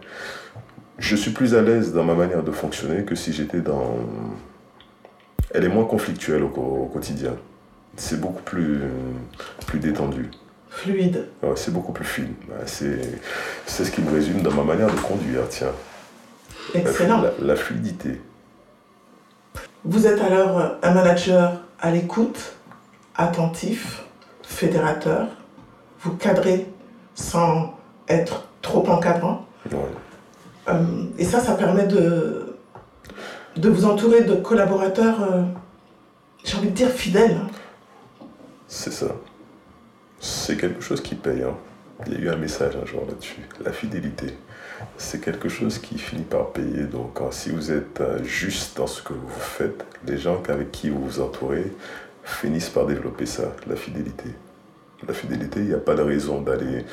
je suis plus à l'aise dans ma manière de fonctionner que si j'étais dans... Elle est moins conflictuelle au, quotidien. C'est beaucoup plus, plus détendu. Fluide. c'est beaucoup plus fluide. C'est ce qui me résume dans ma manière de conduire, tiens. Excellent. la fluidité. Vous êtes alors un manager à l'écoute, attentif, fédérateur, vous cadrez sans être trop encadrant. Euh, et ça, ça permet de, de vous entourer de collaborateurs, euh, j'ai envie de dire fidèles. C'est ça. C'est quelque chose qui paye. Hein. Il y a eu un message un jour là-dessus. La fidélité, c'est quelque chose qui finit par payer. Donc, si vous êtes euh, juste dans ce que vous faites, les gens avec qui vous vous entourez finissent par développer ça, la fidélité. La fidélité, il n'y a pas de raison d'aller.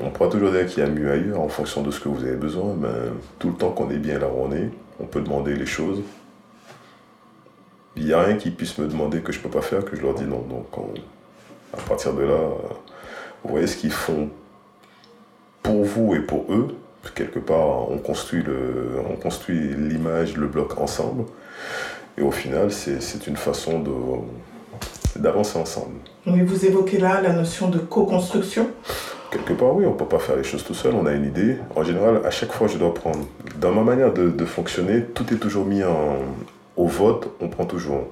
On pourra toujours dire qu'il y a mieux ailleurs en fonction de ce que vous avez besoin, mais tout le temps qu'on est bien là où on est, on peut demander les choses. Il n'y a rien qui puisse me demander que je ne peux pas faire, que je leur dis non. Donc, à partir de là, vous voyez ce qu'ils font pour vous et pour eux. Quelque part, on construit l'image, le bloc ensemble. Et au final, c'est une façon de, d'avancer ensemble. Oui, vous évoquez là la notion de co-construction. Quelque part, oui, on ne peut pas faire les choses tout seul, on a une idée. En général, à chaque fois, je dois prendre. Dans ma manière de, fonctionner, tout est toujours mis en, au vote, on prend toujours.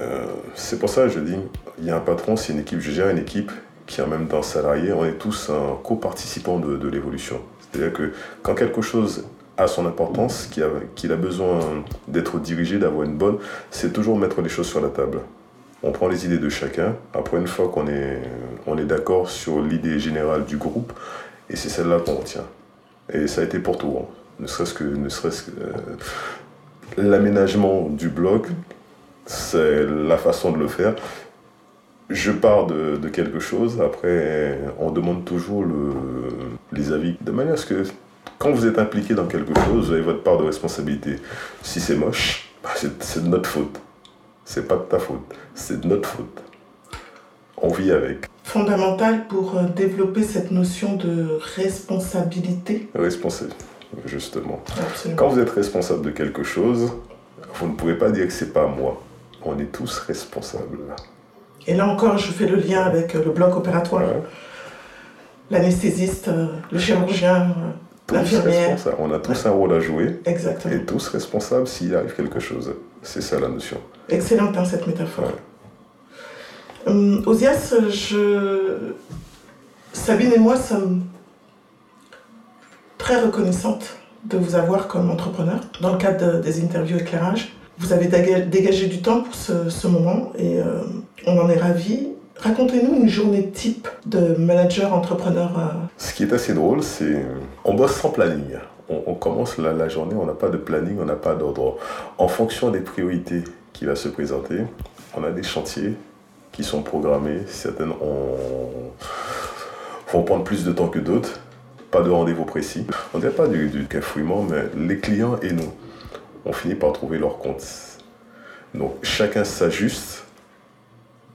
Euh, c'est pour ça que je dis, il y a un patron, c'est une équipe, je gère une équipe qui est en même temps salarié, on est tous un co-participant de, de l'évolution. C'est-à-dire que quand quelque chose a son importance, qu'il a, qu'il a besoin d'être dirigé, d'avoir une bonne, c'est toujours mettre les choses sur la table on prend les idées de chacun. Après, une fois qu'on est, on est d'accord sur l'idée générale du groupe, et c'est celle-là qu'on retient. Et ça a été pour tout. Hein. Ne serait-ce que, euh, l'aménagement du bloc, c'est la façon de le faire. Je pars de, quelque chose, après, on demande toujours le, les avis, de manière à ce que quand vous êtes impliqué dans quelque chose, vous avez votre part de responsabilité. Si c'est moche, bah, c'est de notre faute. C'est pas de ta faute, c'est de notre faute. On vit avec. Fondamental pour euh, développer cette notion de responsabilité. Responsable, justement. Quand vous êtes responsable de quelque chose, vous ne pouvez pas dire que c'est pas moi. On est tous responsables. Et là encore, je fais le lien avec euh, le bloc opératoire. L'anesthésiste, euh, le chirurgien, l'infirmière. On a tous un rôle à jouer. Exactement. Et tous responsables s'il arrive quelque chose. C'est ça la notion. Excellente hein, cette métaphore. Hum, Osias, je... Sabine et moi sommes très reconnaissante de vous avoir comme entrepreneur dans le cadre des interviews éclairage. Vous avez dégagé du temps pour ce, moment et euh, on en est ravis. Racontez-nous une journée type de manager entrepreneur. Euh. Ce qui est assez drôle, c'est on bosse sans planning. On, commence la, journée, on n'a pas de planning, on n'a pas d'ordre. En fonction des priorités qui va se présenter, on a des chantiers qui sont programmés. Certaines vont prendre plus de temps que d'autres. Pas de rendez-vous précis. On dirait pas du, du cafouillement, mais les clients et nous, on finit par trouver leur compte. Donc chacun s'ajuste.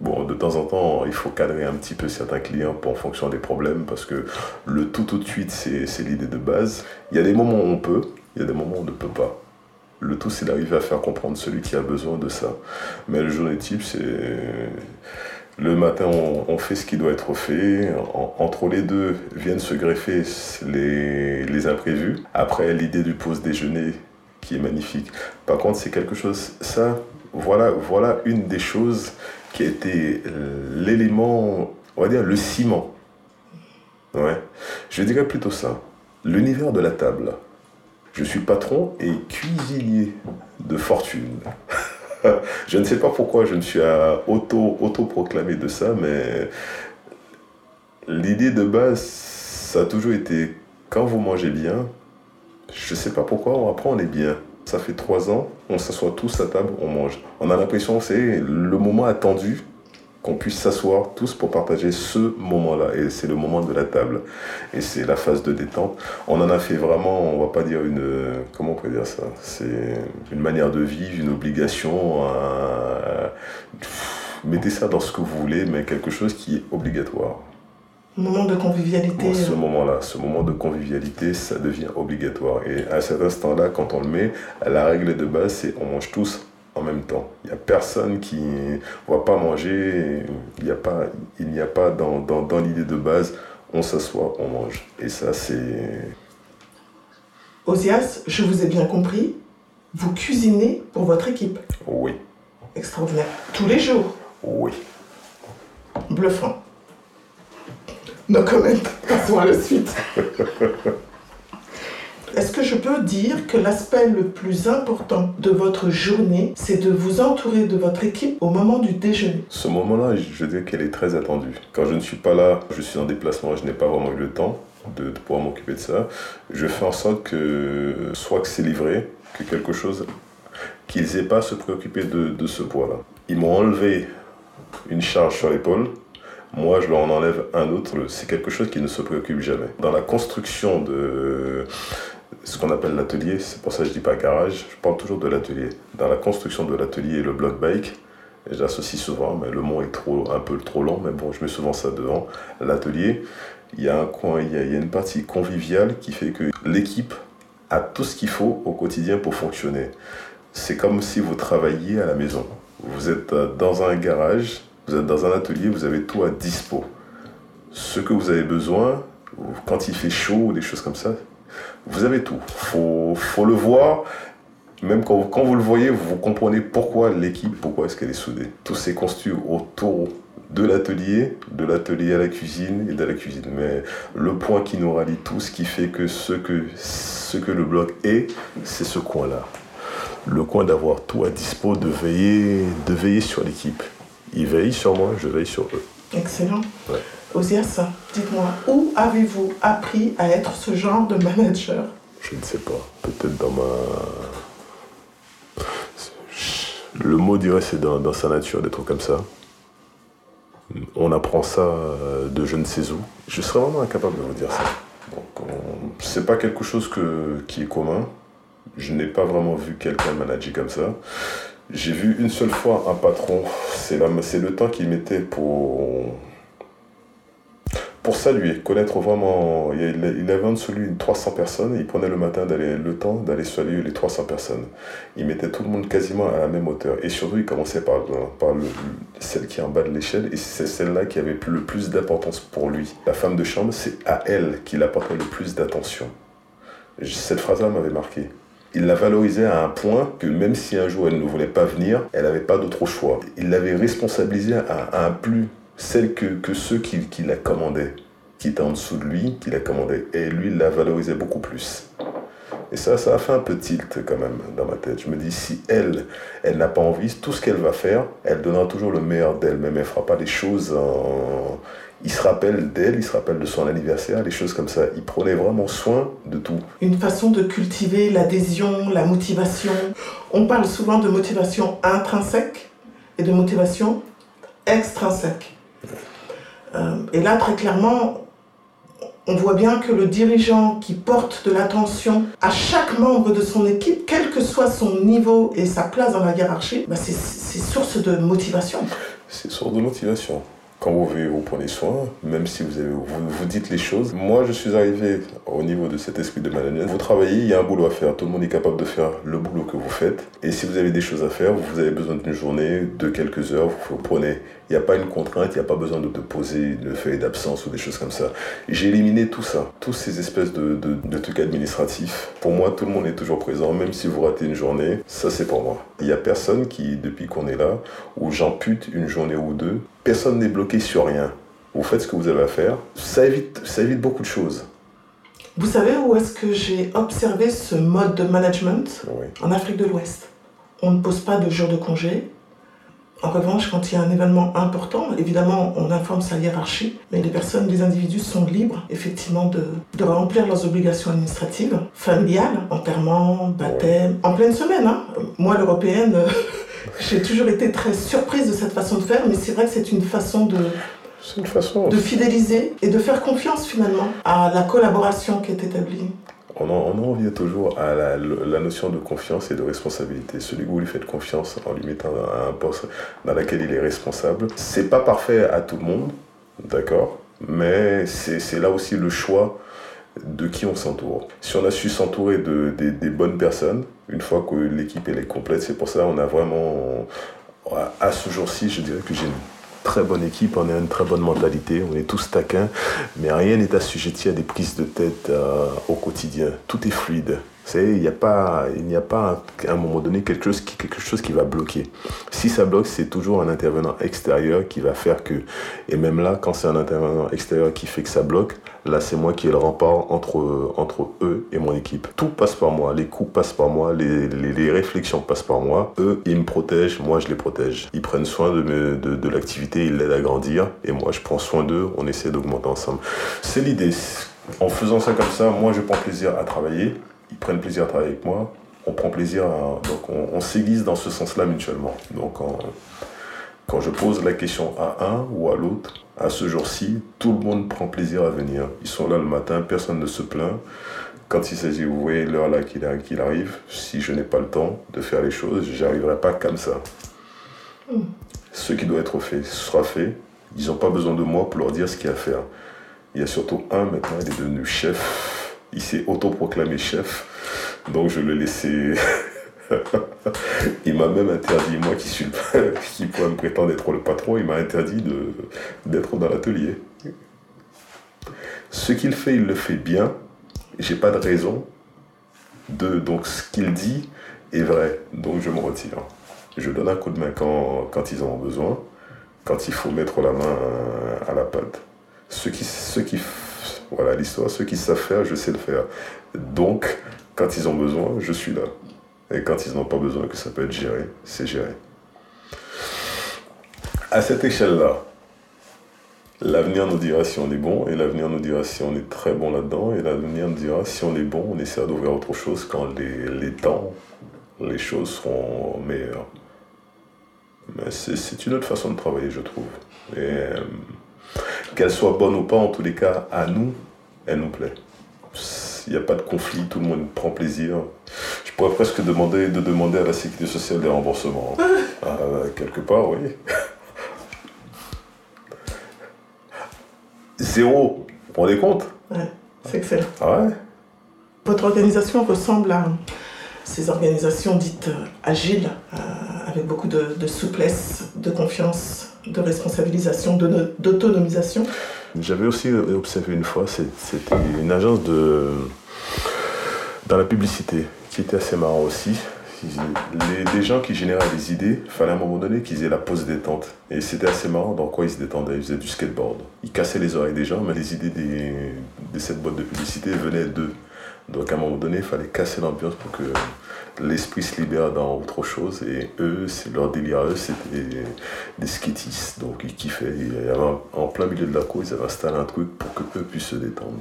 Bon, de temps en temps, il faut cadrer un petit peu certains clients en fonction des problèmes parce que le tout tout de suite, c'est l'idée de base. Il y a des moments où on peut, il y a des moments où on ne peut pas. Le tout, c'est d'arriver à faire comprendre celui qui a besoin de ça. Mais le journée type, c'est. Le matin, on, fait ce qui doit être fait. entre les deux viennent se greffer les, imprévus. Après, l'idée du pause déjeuner qui est magnifique. Par contre, c'est quelque chose. Ça, voilà, voilà une des choses qui a été l'élément, on va dire, le ciment. Ouais. Je dirais plutôt ça. L'univers de la table. Je suis patron et cuisinier de fortune. je ne sais pas pourquoi je me suis auto, auto-proclamé de ça, mais l'idée de base, ça a toujours été quand vous mangez bien, je ne sais pas pourquoi, après on est bien. Ça fait trois ans, on s'assoit tous à table, on mange. On a l'impression c'est le moment attendu qu'on puisse s'asseoir tous pour partager ce moment-là. Et c'est le moment de la table. Et c'est la phase de détente. On en a fait vraiment, on va pas dire une... Comment on peut dire ça? C'est une manière de vivre, une obligation. mettez ça dans ce que vous voulez, mais quelque chose qui est obligatoire. Moment de convivialité. ce moment-là, ce moment de convivialité, ça devient obligatoire. Et à cet instant-là, quand on le met, la règle de base, c'est on mange tous en même temps. Il n'y a personne qui ne va pas manger, il n'y a pas, il n'y a pas dans, dans, dans l'idée de base, on s'assoit, on mange. Et ça, c'est... Osias, je vous ai bien compris, vous cuisinez pour votre équipe. Oui. Extraordinaire. Tous les jours. Oui. Bluffant. No comment. Passons à la suite. Est-ce que je peux dire que l'aspect le plus important de votre journée, c'est de vous entourer de votre équipe au moment du déjeuner? Ce moment-là, je dirais qu'elle est très attendue. Quand je ne suis pas là, je suis en déplacement, je n'ai pas vraiment eu le temps de, pouvoir m'occuper de ça. Je fais en sorte que soit que c'est livré, que quelque chose, qu'ils aient pas à se préoccuper de, de ce poids-là. Ils m'ont enlevé une charge sur l'épaule, moi je leur en enlève un autre. C'est quelque chose qui ne se préoccupe jamais. Dans la construction de ce qu'on appelle l'atelier, c'est pour ça que je dis pas garage, je parle toujours de l'atelier. Dans la construction de l'atelier, le block bike, j'associe souvent, mais le mot est trop, un peu trop long, mais bon, je mets souvent ça devant. L'atelier, il y a un coin, il y a une partie conviviale qui fait que l'équipe a tout ce qu'il faut au quotidien pour fonctionner. C'est comme si vous travailliez à la maison. Vous êtes dans un garage, vous êtes dans un atelier, vous avez tout à dispo. Ce que vous avez besoin, quand il fait chaud ou des choses comme ça, vous avez tout. Faut, faut le voir. Même quand, vous le voyez, vous comprenez pourquoi l'équipe, pourquoi est-ce qu'elle est soudée. Tout s'est construit autour de l'atelier, de l'atelier à la cuisine et de la cuisine. Mais le point qui nous rallie tous, qui fait que ce que, ce que le bloc est, c'est ce coin-là. Le coin d'avoir tout à dispo, de veiller, de veiller sur l'équipe. Ils veillent sur moi, je veille sur eux. Excellent. Osias, dites-moi, où avez-vous appris à être ce genre de manager? Je ne sais pas. Peut-être dans ma. Le mot dirait c'est dans, sa nature d'être comme ça. On apprend ça euh, de je ne sais où. Je serais vraiment incapable de vous dire ça. Donc, c'est pas quelque chose que, qui est commun. Je n'ai pas vraiment vu quelqu'un manager comme ça. J'ai vu une seule fois un patron. C'est le temps qu'il mettait pour pour saluer, connaître vraiment. Il avait en dessous lui 300 personnes il prenait le matin le temps d'aller saluer les 300 personnes. Il mettait tout le monde quasiment à la même hauteur. Et surtout, il commençait par, par celle qui est en bas de l'échelle et c'est celle-là qui avait le plus d'importance pour lui. La femme de chambre, c'est à elle qu'il apportait le plus d'attention. Cette phrase-là m'avait marqué. Il la valorisait à un point que même si un jour elle ne voulait pas venir, elle n'avait pas d'autre choix. Il l'avait responsabilisée à, un plus celle que, ceux qui, la commandaient. qui était en dessous de lui, qui l'a commandé. Et lui, il la valorisait beaucoup plus. Et ça, ça a fait un peu tilt quand même dans ma tête. Je me dis, si elle, elle n'a pas envie, tout ce qu'elle va faire, elle donnera toujours le meilleur d'elle-même. Elle ne fera pas les choses en... Il se rappelle d'elle, il se rappelle de son anniversaire, les choses comme ça. Il prenait vraiment soin de tout. Une façon de cultiver l'adhésion, la motivation. On parle souvent de motivation intrinsèque et de motivation extrinsèque. Euh, et là, très clairement, on voit bien que le dirigeant qui porte de l'attention à chaque membre de son équipe, quel que soit son niveau et sa place dans la hiérarchie, bah, c'est source de motivation. C'est source de motivation quand vous vivez, vous prenez soin, même si vous, avez, vous, vous, dites les choses. Moi, je suis arrivé au niveau de cet esprit de management. Vous travaillez, il y a un boulot à faire. Tout le monde est capable de faire le boulot que vous faites. Et si vous avez des choses à faire, vous avez besoin d'une journée, de quelques heures, vous prenez. Il n'y a pas une contrainte, il n'y a pas besoin de, de poser une feuille d'absence ou des choses comme ça. J'ai éliminé tout ça, tous ces espèces de, de, de trucs administratifs. Pour moi, tout le monde est toujours présent, même si vous ratez une journée, ça c'est pour moi. Il n'y a personne qui, depuis qu'on est là, où j'ampute une journée ou deux, personne n'est bloqué sur rien. Vous faites ce que vous avez à faire. Ça évite, ça évite beaucoup de choses. Vous savez où est-ce que j'ai observé ce mode de management? En Afrique de l'Ouest. On ne pose pas de jour de congé. En revanche, quand il y a un événement important, évidemment, on informe sa hiérarchie, mais les personnes, les individus sont libres, effectivement, de, de remplir leurs obligations administratives, familiales, enterrement, baptême, en pleine semaine. Hein. Moi, l'européenne, J'ai toujours été très surprise de cette façon de faire, mais c'est vrai que c'est une façon de, une façon. de fidéliser et de faire confiance finalement à la collaboration qui est établie. On en, on en revient toujours à la, la, notion de confiance et de responsabilité. Celui que vous lui faites confiance en lui mettant à un poste dans lequel il est responsable, c'est pas parfait à tout le monde, d'accord? Mais c'est là aussi le choix de qui on s'entoure. Si on a su s'entourer de, des bonnes personnes, une fois que l'équipe est complète, c'est pour ça qu'on a vraiment, à ce jour-ci, je dirais que j'ai une très bonne équipe, on a une très bonne mentalité, on est tous taquins, mais rien n'est assujetti à des prises de tête euh, au quotidien. Tout est fluide. Il n'y a pas, il n'y a pas à un moment donné quelque chose qui, quelque chose qui va bloquer. Si ça bloque, c'est toujours un intervenant extérieur qui va faire que. Et même là, quand c'est un intervenant extérieur qui fait que ça bloque, là, c'est moi qui ai le rempart entre, entre eux et mon équipe. Tout passe par moi, les coups passent par moi, les, les, réflexions passent par moi. Eux, ils me protègent, moi, je les protège. Ils prennent soin de, de, de l'activité, ils l'aident à grandir, et moi, je prends soin d'eux, on essaie d'augmenter ensemble. C'est l'idée. En faisant ça comme ça, moi, je prends plaisir à travailler ils prennent plaisir à travailler avec moi, on prend plaisir à, donc on, on s'aiguise dans ce sens-là mutuellement. Donc quand je pose la question à un ou à l'autre, à ce jour-ci, tout le monde prend plaisir à venir. Ils sont là le matin, personne ne se plaint. Quand il s'agit, vous voyez l'heure là qu'il arrive, si je n'ai pas le temps de faire les choses, j'arriverai pas comme ça. Mm. Ce qui doit être fait sera fait. Ils n'ont pas besoin de moi pour leur dire ce qu'il y a à faire. Il y a surtout un maintenant, il est devenu chef il s'est autoproclamé chef. Donc je l'ai laissé. il m'a même interdit, moi qui suis le qui pourrais me prétendre être le patron, il m'a interdit d'être dans l'atelier. Ce qu'il fait, il le fait bien. J'ai pas de raison de. Donc ce qu'il dit est vrai. Donc je me retire. Je donne un coup de main quand, quand ils en ont besoin, quand il faut mettre la main à la pâte. Ceux qui, ceux qui voilà l'histoire. Ceux qui savent faire, je sais le faire. Donc, quand ils ont besoin, je suis là. Et quand ils n'ont pas besoin, que ça peut être géré, c'est géré. À cette échelle-là, l'avenir nous dira si on est bon, et l'avenir nous dira si on est très bon là-dedans, et l'avenir nous dira si on est bon, on essaie d'ouvrir autre chose quand les, les temps, les choses seront meilleures. Mais c'est une autre façon de travailler, je trouve. Et, euh, qu'elle soit bonne ou pas, en tous les cas, à nous, elle nous plaît. Il n'y a pas de conflit, tout le monde prend plaisir. Je pourrais presque demander, de demander à la sécurité sociale des remboursements. Euh, quelque part, oui. Zéro. Vous vous rendez compte? Ouais, c'est excellent. Ah ouais? Votre organisation ressemble à ces organisations dites euh, agiles, euh, avec beaucoup de, de souplesse, de confiance, de responsabilisation, d'autonomisation. J'avais aussi observé une fois, c'était une agence de, dans la publicité qui était assez marrant aussi. les, gens qui généraient les idées, fallait à un moment donné qu'ils aient la pause détente. Et c'était assez marrant dans quoi ils se détendaient. Ils faisaient du skateboard. Ils cassaient les oreilles des gens, mais les idées des, de cette boîte de publicité venaient d'eux. Donc à un moment donné, il fallait casser l'ambiance pour que l'esprit se libère dans autre chose. Et eux, c'est leur délire. Eux, c'était des skatistes. Donc ils kiffaient. en plein milieu de la cour, ils avaient installé un truc pour que eux puissent se détendre.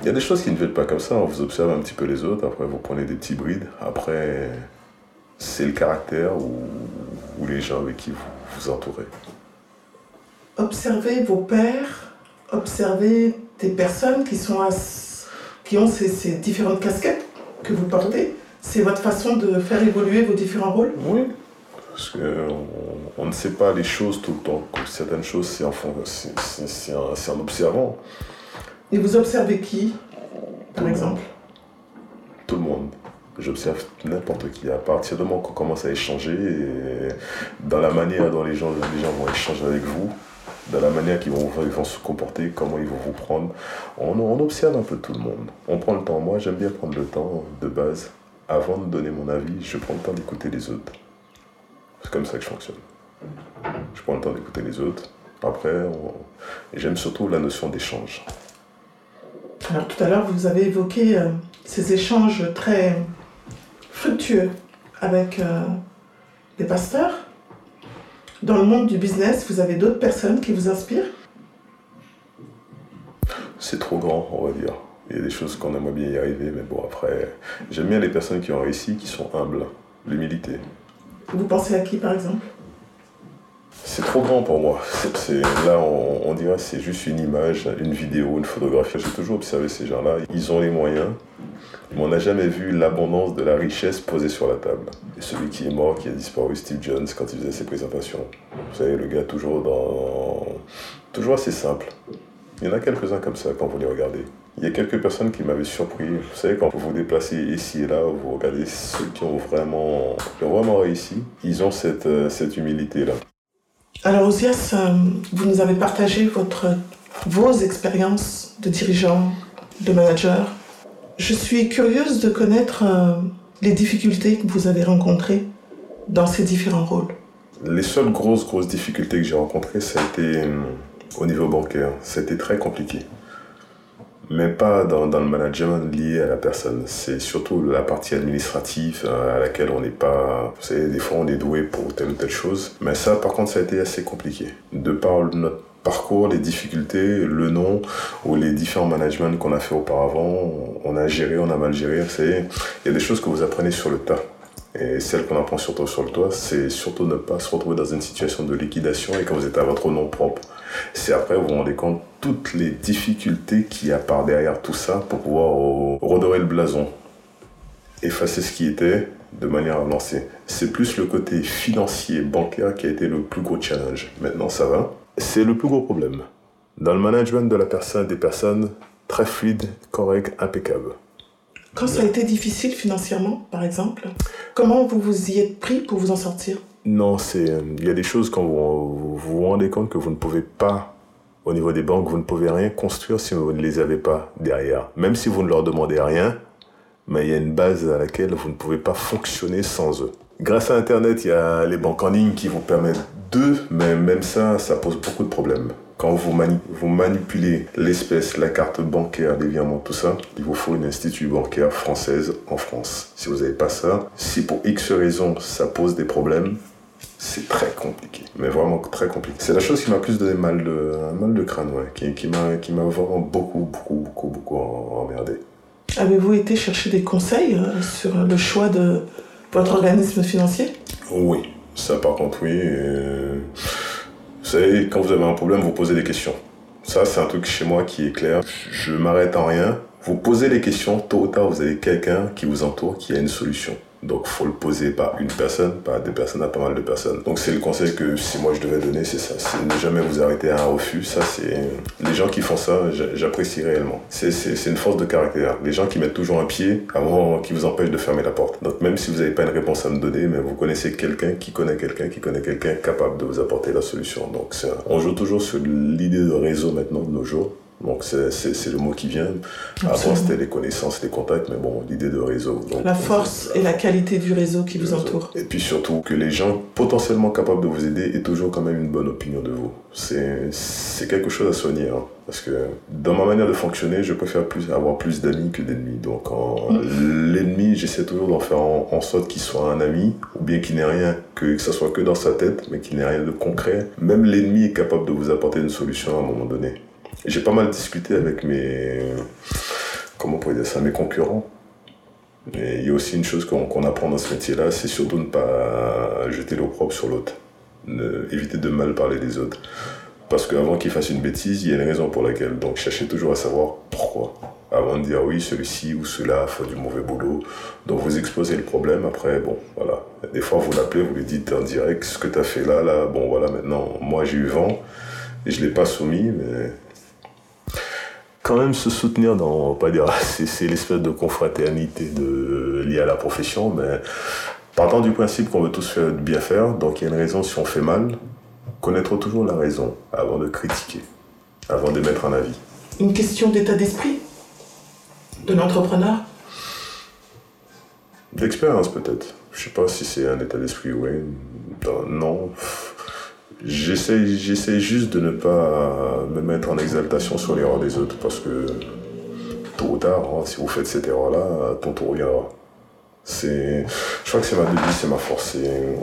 Il y a des choses qui ne viennent pas comme ça. On vous observe un petit peu les autres. Après, vous prenez des petits brides. Après, c'est le caractère ou, les gens avec qui vous vous entourez. Observez vos pères. Observez des personnes qui, sont qui ont ces différentes casquettes que vous portez c'est votre façon de faire évoluer vos différents rôles? Oui, parce qu'on on ne sait pas les choses tout le temps. Certaines choses, c'est en, en, en, observant. Et vous observez qui, par exemple? Tout le monde. J'observe n'importe qui. À partir du moment qu'on commence à échanger, et dans la manière dont les gens, les gens vont échanger avec vous, dans la manière qu'ils vont, ils vont se comporter, comment ils vont vous prendre, on, on observe un peu tout le monde. On prend le temps. Moi, j'aime bien prendre le temps de base avant de donner mon avis, je prends le temps d'écouter les autres. C'est comme ça que je fonctionne. Je prends le temps d'écouter les autres. Après, j'aime surtout la notion d'échange. Alors tout à l'heure, vous avez évoqué euh, ces échanges très fructueux avec euh, des pasteurs. Dans le monde du business, vous avez d'autres personnes qui vous inspirent? C'est trop grand, on va dire. Il y a des choses qu'on aimerait bien y arriver, mais bon, après, j'aime bien les personnes qui ont réussi, qui sont humbles, l'humilité. Vous pensez à qui, par exemple? C'est trop grand pour moi. là, on, dirait que c'est juste une image, une vidéo, une photographie. J'ai toujours observé ces gens-là. Ils ont les moyens, mais on n'a jamais vu l'abondance de la richesse posée sur la table. Et celui qui est mort, qui a disparu, Steve Jones, quand il faisait ses présentations. Vous savez, le gars toujours dans... Toujours assez simple. Il y en a quelques-uns comme ça quand vous les regardez. Il y a quelques personnes qui m'avaient surpris. Vous savez, quand vous vous déplacez ici et là, vous regardez ceux qui ont vraiment, vraiment réussi, ils ont cette, euh, cette humilité-là. Alors, Osias, euh, vous nous avez partagé votre, vos expériences de dirigeant, de manager. Je suis curieuse de connaître euh, les difficultés que vous avez rencontrées dans ces différents rôles. Les seules grosses, grosses difficultés que j'ai rencontrées, ça a été au niveau bancaire. C'était très compliqué mais pas dans, dans, le management lié à la personne. C'est surtout la partie administrative euh, à laquelle on n'est pas... Vous savez, des fois on est doué pour telle ou telle chose. Mais ça, par contre, ça a été assez compliqué. De par notre parcours, les difficultés, le nom ou les différents managements qu'on a fait auparavant, on a géré, on a mal géré. Il y a des choses que vous apprenez sur le tas. Et celle qu'on apprend surtout sur le toit, c'est surtout ne pas se retrouver dans une situation de liquidation et quand vous êtes à votre nom propre. C'est après vous vous rendez compte toutes les difficultés qu'il y a par derrière tout ça pour pouvoir redorer le blason, effacer ce qui était de manière lancer. C'est plus le côté financier, bancaire qui a été le plus gros challenge. Maintenant ça va. C'est le plus gros problème. Dans le management de la personne, des personnes très fluides, correctes, impeccables. Quand ça a été difficile financièrement, par exemple, comment vous vous y êtes pris pour vous en sortir? Non, c'est il y a des choses quand vous, vous rendez compte que vous ne pouvez pas, au niveau des banques, vous ne pouvez rien construire si vous ne les avez pas derrière. Même si vous ne leur demandez rien, mais il y a une base à laquelle vous ne pouvez pas fonctionner sans eux. Grâce à Internet, il y a les banques en ligne qui vous permettent d'eux, mais même ça, ça pose beaucoup de problèmes. Quand vous, manipulez l'espèce, la carte bancaire, les virements, tout ça, il vous faut une institut bancaire française en France. Si vous n'avez pas ça, si pour X raisons ça pose des problèmes, c'est très compliqué, mais vraiment très compliqué. C'est la chose qui m'a plus donné mal de, mal de crâne, ouais, qui, qui m'a vraiment beaucoup, beaucoup, beaucoup, beaucoup emmerdé. Avez-vous été chercher des conseils euh, sur le choix de votre organisme financier? Oui, ça par contre oui. Vous savez, quand vous avez un problème, vous posez des questions. Ça, c'est un truc chez moi qui est clair. Je m'arrête en rien. Vous posez les questions, tôt ou tard, vous avez quelqu'un qui vous entoure, qui a une solution. Donc, faut le poser pas une personne, pas deux personnes, à pas mal de personnes. Donc, c'est le conseil que si moi je devais donner, c'est ça. C'est ne jamais vous arrêter à un refus. Ça, c'est les gens qui font ça, j'apprécie réellement. C'est une force de caractère. Les gens qui mettent toujours un pied avant qui vous empêche de fermer la porte. Donc, même si vous n'avez pas une réponse à me donner, mais vous connaissez quelqu'un qui connaît quelqu'un qui connaît quelqu'un capable de vous apporter la solution. Donc, on joue toujours sur l'idée de réseau maintenant de nos jours. Donc c'est le mot qui vient. Avant c'était les connaissances, les contacts, mais bon, l'idée de réseau. la force et la qualité du réseau qui vous entoure. Et puis surtout que les gens potentiellement capables de vous aider aient toujours quand même une bonne opinion de vous. C'est quelque chose à soigner. Hein. parce que dans ma manière de fonctionner, je préfère plus, avoir plus d'amis que d'ennemis. Donc mm. l'ennemi, j'essaie toujours d'en faire en, sorte qu'il soit un ami, ou bien qu'il n'ait rien, que, que ça soit que dans sa tête, mais qu'il n'ait rien de concret. Même l'ennemi est capable de vous apporter une solution à un moment donné. J'ai pas mal discuté avec mes. Comment dire ça Mes concurrents. Mais il y a aussi une chose qu'on apprend dans ce métier-là, c'est surtout ne pas jeter l'opprobre sur l'autre. Éviter de mal parler des autres. Parce qu'avant qu'il fasse une bêtise, il y a une raison pour laquelle. Donc cherchez toujours à savoir pourquoi. Avant de dire oui, celui-ci ou cela fait du mauvais boulot. Donc vous exposez le problème, après, bon, voilà. Des fois, vous l'appelez, vous lui dites en direct ce que tu as fait là, là, bon, voilà, maintenant, moi j'ai eu vent et je ne l'ai pas soumis, mais quand même se soutenir dans, pas dire, c'est l'espèce de confraternité de, liée à la profession, mais partant du principe qu'on veut tous faire, bien faire, donc il y a une raison si on fait mal, connaître toujours la raison avant de critiquer, avant de mettre un avis. Une question d'état d'esprit de l'entrepreneur? D'expérience peut-être. Je sais pas si c'est un état d'esprit, oui. Non. J'essaie, j'essaie juste de ne pas me mettre en exaltation sur l'erreur des autres parce que tôt ou tard, hein, si vous faites cette erreur-là, ton tour reviendra. C'est, je crois que c'est ma devise, c'est ma force.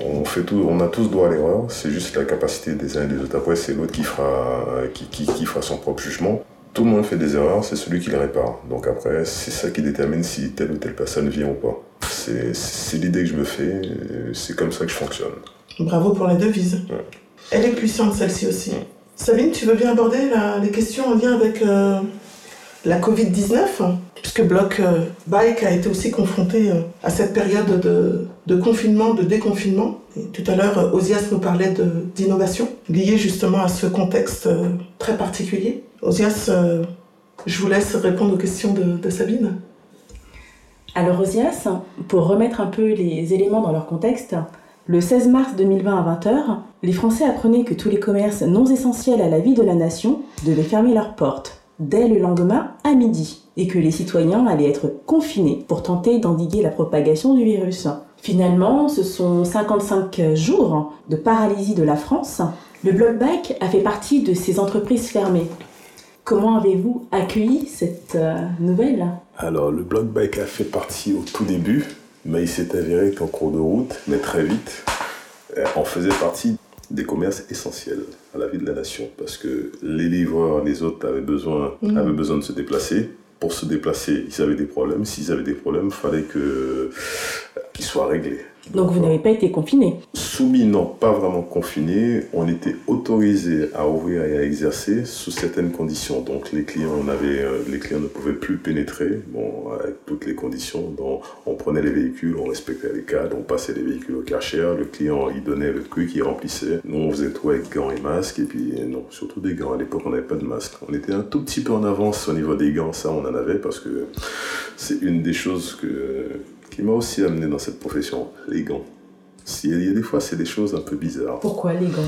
on fait tout, on a tous droit à l'erreur. C'est juste la capacité des uns et des autres. Après, c'est l'autre qui fera, qui, qui, qui fera son propre jugement. Tout le monde fait des erreurs, c'est celui qui les répare. Donc après, c'est ça qui détermine si telle ou telle personne vient ou pas. C'est, c'est l'idée que je me fais. C'est comme ça que je fonctionne. Bravo pour la devise. Elle est puissante celle-ci aussi. Sabine, tu veux bien aborder les questions en lien avec euh, la Covid-19 Puisque Block euh, Bike a été aussi confronté euh, à cette période de, confinement, de déconfinement. tout à l'heure, Osias nous parlait d'innovation liée justement à ce contexte très particulier. Osias, je vous laisse répondre aux questions de, de Sabine. Alors Osias, pour remettre un peu les éléments dans leur contexte, le 16 mars 2020 à 20h, les Français apprenaient que tous les commerces non essentiels à la vie de la nation devaient fermer leurs portes dès le lendemain à midi et que les citoyens allaient être confinés pour tenter d'endiguer la propagation du virus. Finalement, ce sont 55 jours de paralysie de la France. Le Bloc Bike a fait partie de ces entreprises fermées. Comment avez-vous accueilli cette euh, nouvelle? Alors, le Bloc Bike a fait partie au tout début mais il s'est avéré qu'en cours de route, mais très vite, euh, on faisait partie des commerces essentiels à la vie de la nation parce que les livreurs, les autres avaient besoin, mmh. avaient besoin de se déplacer. Pour se déplacer, ils avaient des problèmes. S'ils avaient des problèmes, il fallait que, qu'ils soient réglés. Donc vous n'avez pas été confiné Soumis, non, pas vraiment confiné. On était autorisé à ouvrir et à exercer sous certaines conditions. Donc les clients, euh, les clients ne pouvaient plus pénétrer, bon, avec toutes les conditions. Donc on prenait les véhicules, on respectait les cadres, on passait les véhicules au cachère. Le client, il donnait le truc, il remplissait. Nous, on faisait tout avec gants et masques. Et puis non, surtout des gants. À l'époque, on n'avait pas de masques. On était un tout petit peu en avance au niveau des gants. Ça, on en avait parce que c'est une des choses que qui m'a aussi amené dans cette profession, les gants. Il y a des fois, c'est des choses un peu bizarres. Pourquoi les gants?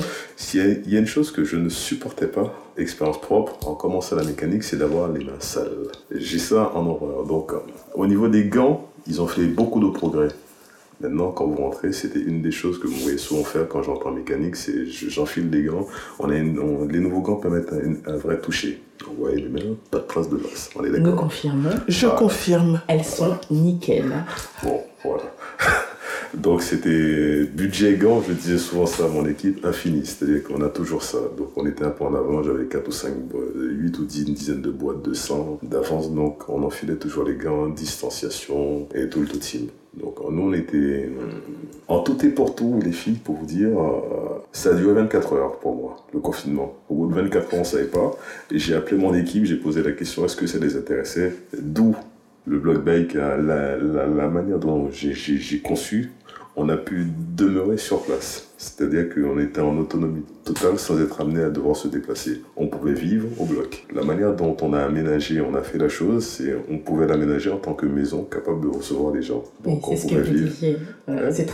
Il y a une chose que je ne supportais pas, expérience propre, en commençant la mécanique, c'est d'avoir les mains sales. J'ai ça en horreur. Donc, au niveau des gants, ils ont fait beaucoup de progrès. Maintenant, quand vous rentrez, c'était une des choses que vous voyez souvent faire quand j'entre en mécanique, c'est j'enfile des gants. On a les nouveaux gants permettent un, vrai toucher. Vous voyez les mains, pas de traces de l'os. On est d'accord. Me confirme. Je confirme. Elles sont nickel. Bon, voilà. Donc c'était budget gants, je disais souvent ça à mon équipe, infini. C'est-à-dire qu'on a toujours ça. Donc on était un peu en avant, j'avais 4 ou 5, 8 ou 10, une dizaine de boîtes de sang d'avance. Donc on enfilait toujours les gants, distanciation et tout le tout team. Donc nous on était en tout et pour tout, les filles, pour vous dire, euh, ça a duré 24 heures pour moi, le confinement. Au bout de 24 heures, on ne savait pas. Et j'ai appelé mon équipe, j'ai posé la question, est-ce que ça les intéressait? D'où le blog bike, la, la manière dont j'ai conçu on a pu demeurer sur place. C'est-à-dire qu'on était en autonomie totale sans être amené à devoir se déplacer. On pouvait vivre au bloc. La manière dont on a aménagé, on a fait la chose, c'est on pouvait l'aménager en tant que maison capable de recevoir les gens. Donc on pouvait vivre. C'est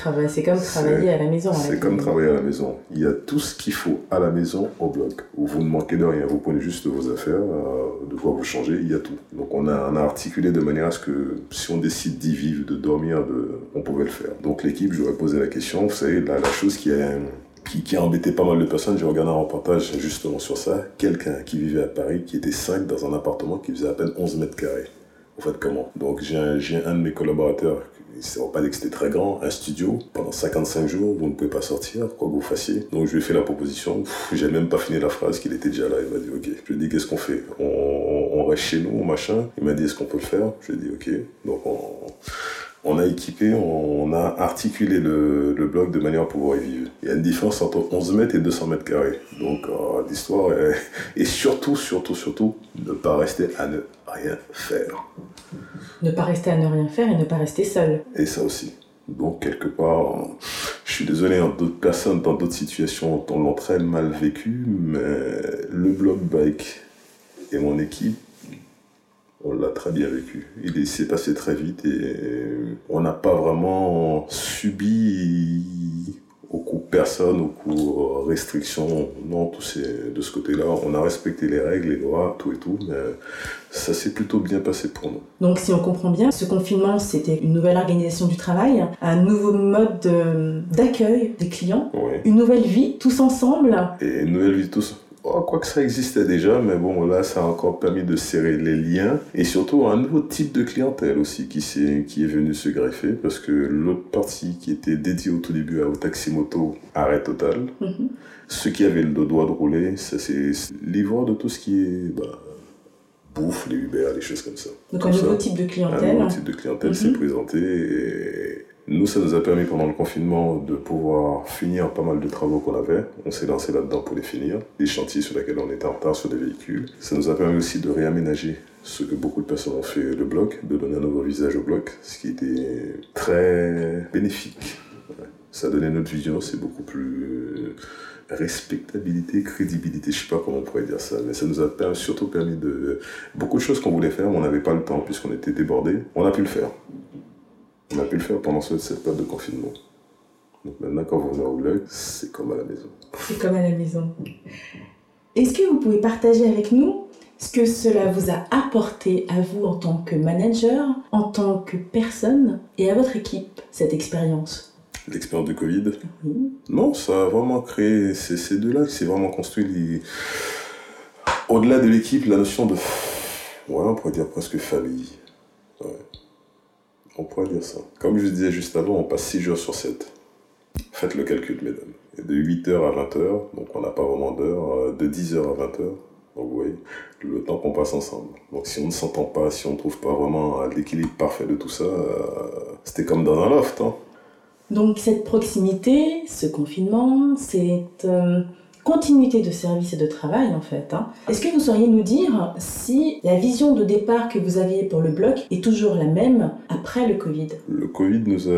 comme travailler à la maison. C'est comme travailler à la maison. Il y a tout ce qu'il faut à la maison au bloc. Vous ne manquez de rien. Vous prenez juste vos affaires, euh, de quoi vous changer, il y a tout. Donc on a, on a articulé de manière à ce que si on décide d'y vivre, de dormir, de, on pouvait le faire. Donc l'équipe, je leur poser la question, vous savez, la, la chose qui a, qui, a embêté pas mal de personnes, j'ai regardé un reportage justement sur ça, quelqu'un qui vivait à Paris, qui était 5 dans un appartement qui faisait à peine 11 mètres carrés. Vous faites comment? Donc j'ai un, un, de mes collaborateurs, ne va pas dire que c'était très grand, un studio, pendant 55 jours, vous ne pouvez pas sortir, quoi que vous fassiez. Donc je lui ai fait la proposition, j'ai même pas fini la phrase qu'il était déjà là, il m'a dit ok. Je lui ai dit qu'est-ce qu'on fait? On, on, reste chez nous, machin. Il m'a dit est-ce qu'on peut le faire? Je lui ai dit ok. Donc on, on a équipé, on a articulé le, le, bloc de manière à pouvoir y vivre. Il y a une différence entre 11 mètres et 200 mètres carrés. Donc euh, l'histoire est... Et surtout, surtout, surtout, ne pas rester à ne rien faire. Ne pas rester à ne rien faire et ne pas rester seul. Et ça aussi. Donc quelque part, je suis désolé, hein, d'autres personnes dans d'autres situations l'ont très mal vécu, mais le bloc bike et mon équipe on l'a très bien vécu. Il s'est passé très vite et on n'a pas vraiment subi au coup personne, au coup restrictions. Non, tout c'est de ce côté-là. On a respecté les règles, les lois, tout et tout, mais ça s'est plutôt bien passé pour nous. Donc, si on comprend bien, ce confinement, c'était une nouvelle organisation du travail, un nouveau mode d'accueil des clients, une nouvelle vie tous ensemble. Et une nouvelle vie tous Oh, quoi que ça existait déjà, mais bon, là, ça a encore permis de serrer les liens. Et surtout, un nouveau type de clientèle aussi qui, est, qui est venu se greffer, parce que l'autre partie qui était dédiée au tout début au taxi moto, arrêt total. Mhm. Ceux qui avaient le droit de rouler, ça c'est livre de tout ce qui est bah, bouffe, les Uber, les choses comme ça. Donc un nouveau type de clientèle. Un nouveau type de clientèle s'est mhm. présenté et nous, ça nous a permis pendant le confinement de pouvoir finir pas mal de travaux qu'on avait. On s'est lancé là-dedans pour les finir. Des chantiers sur lesquels on était en retard sur des véhicules. Ça nous a permis aussi de réaménager ce que beaucoup de personnes ont fait le bloc, de donner un nouveau visage au bloc, ce qui était très bénéfique. Ça donné notre vision, c'est beaucoup plus respectabilité, crédibilité, je sais pas comment on pourrait dire ça, mais ça nous a surtout permis de beaucoup de choses qu'on voulait faire, mais on n'avait pas le temps puisqu'on était débordé. On a pu le faire. On a pu le faire pendant cette période de confinement. Donc maintenant, quand vous venez au blog, c'est comme à la maison. C'est comme à la maison. Est-ce que vous pouvez partager avec nous ce que cela vous a apporté à vous en tant que manager, en tant que personne et à votre équipe, cette expérience? L'expérience du Covid? Oui. Non, ça a vraiment créé, c'est ces deux-là s'est vraiment construit. Au-delà de l'équipe, la notion de. Ouais, on pourrait dire presque famille. Ouais. On pourrait dire ça. Comme je disais juste avant, on passe 6 jours sur 7. Faites le calcul, mesdames. De 8h à 20h, donc on n'a pas vraiment d'heure, euh, de 10h à 20h. Donc vous voyez, le temps qu'on passe ensemble. Donc si on ne s'entend pas, si on ne trouve pas vraiment euh, l'équilibre parfait de tout ça, euh, c'était comme dans un loft. Hein. Donc cette proximité, ce confinement, c'est continuité de service et de travail en fait. Hein. Est-ce que vous sauriez nous dire si la vision de départ que vous aviez pour le bloc est toujours la même après le Covid? Le Covid nous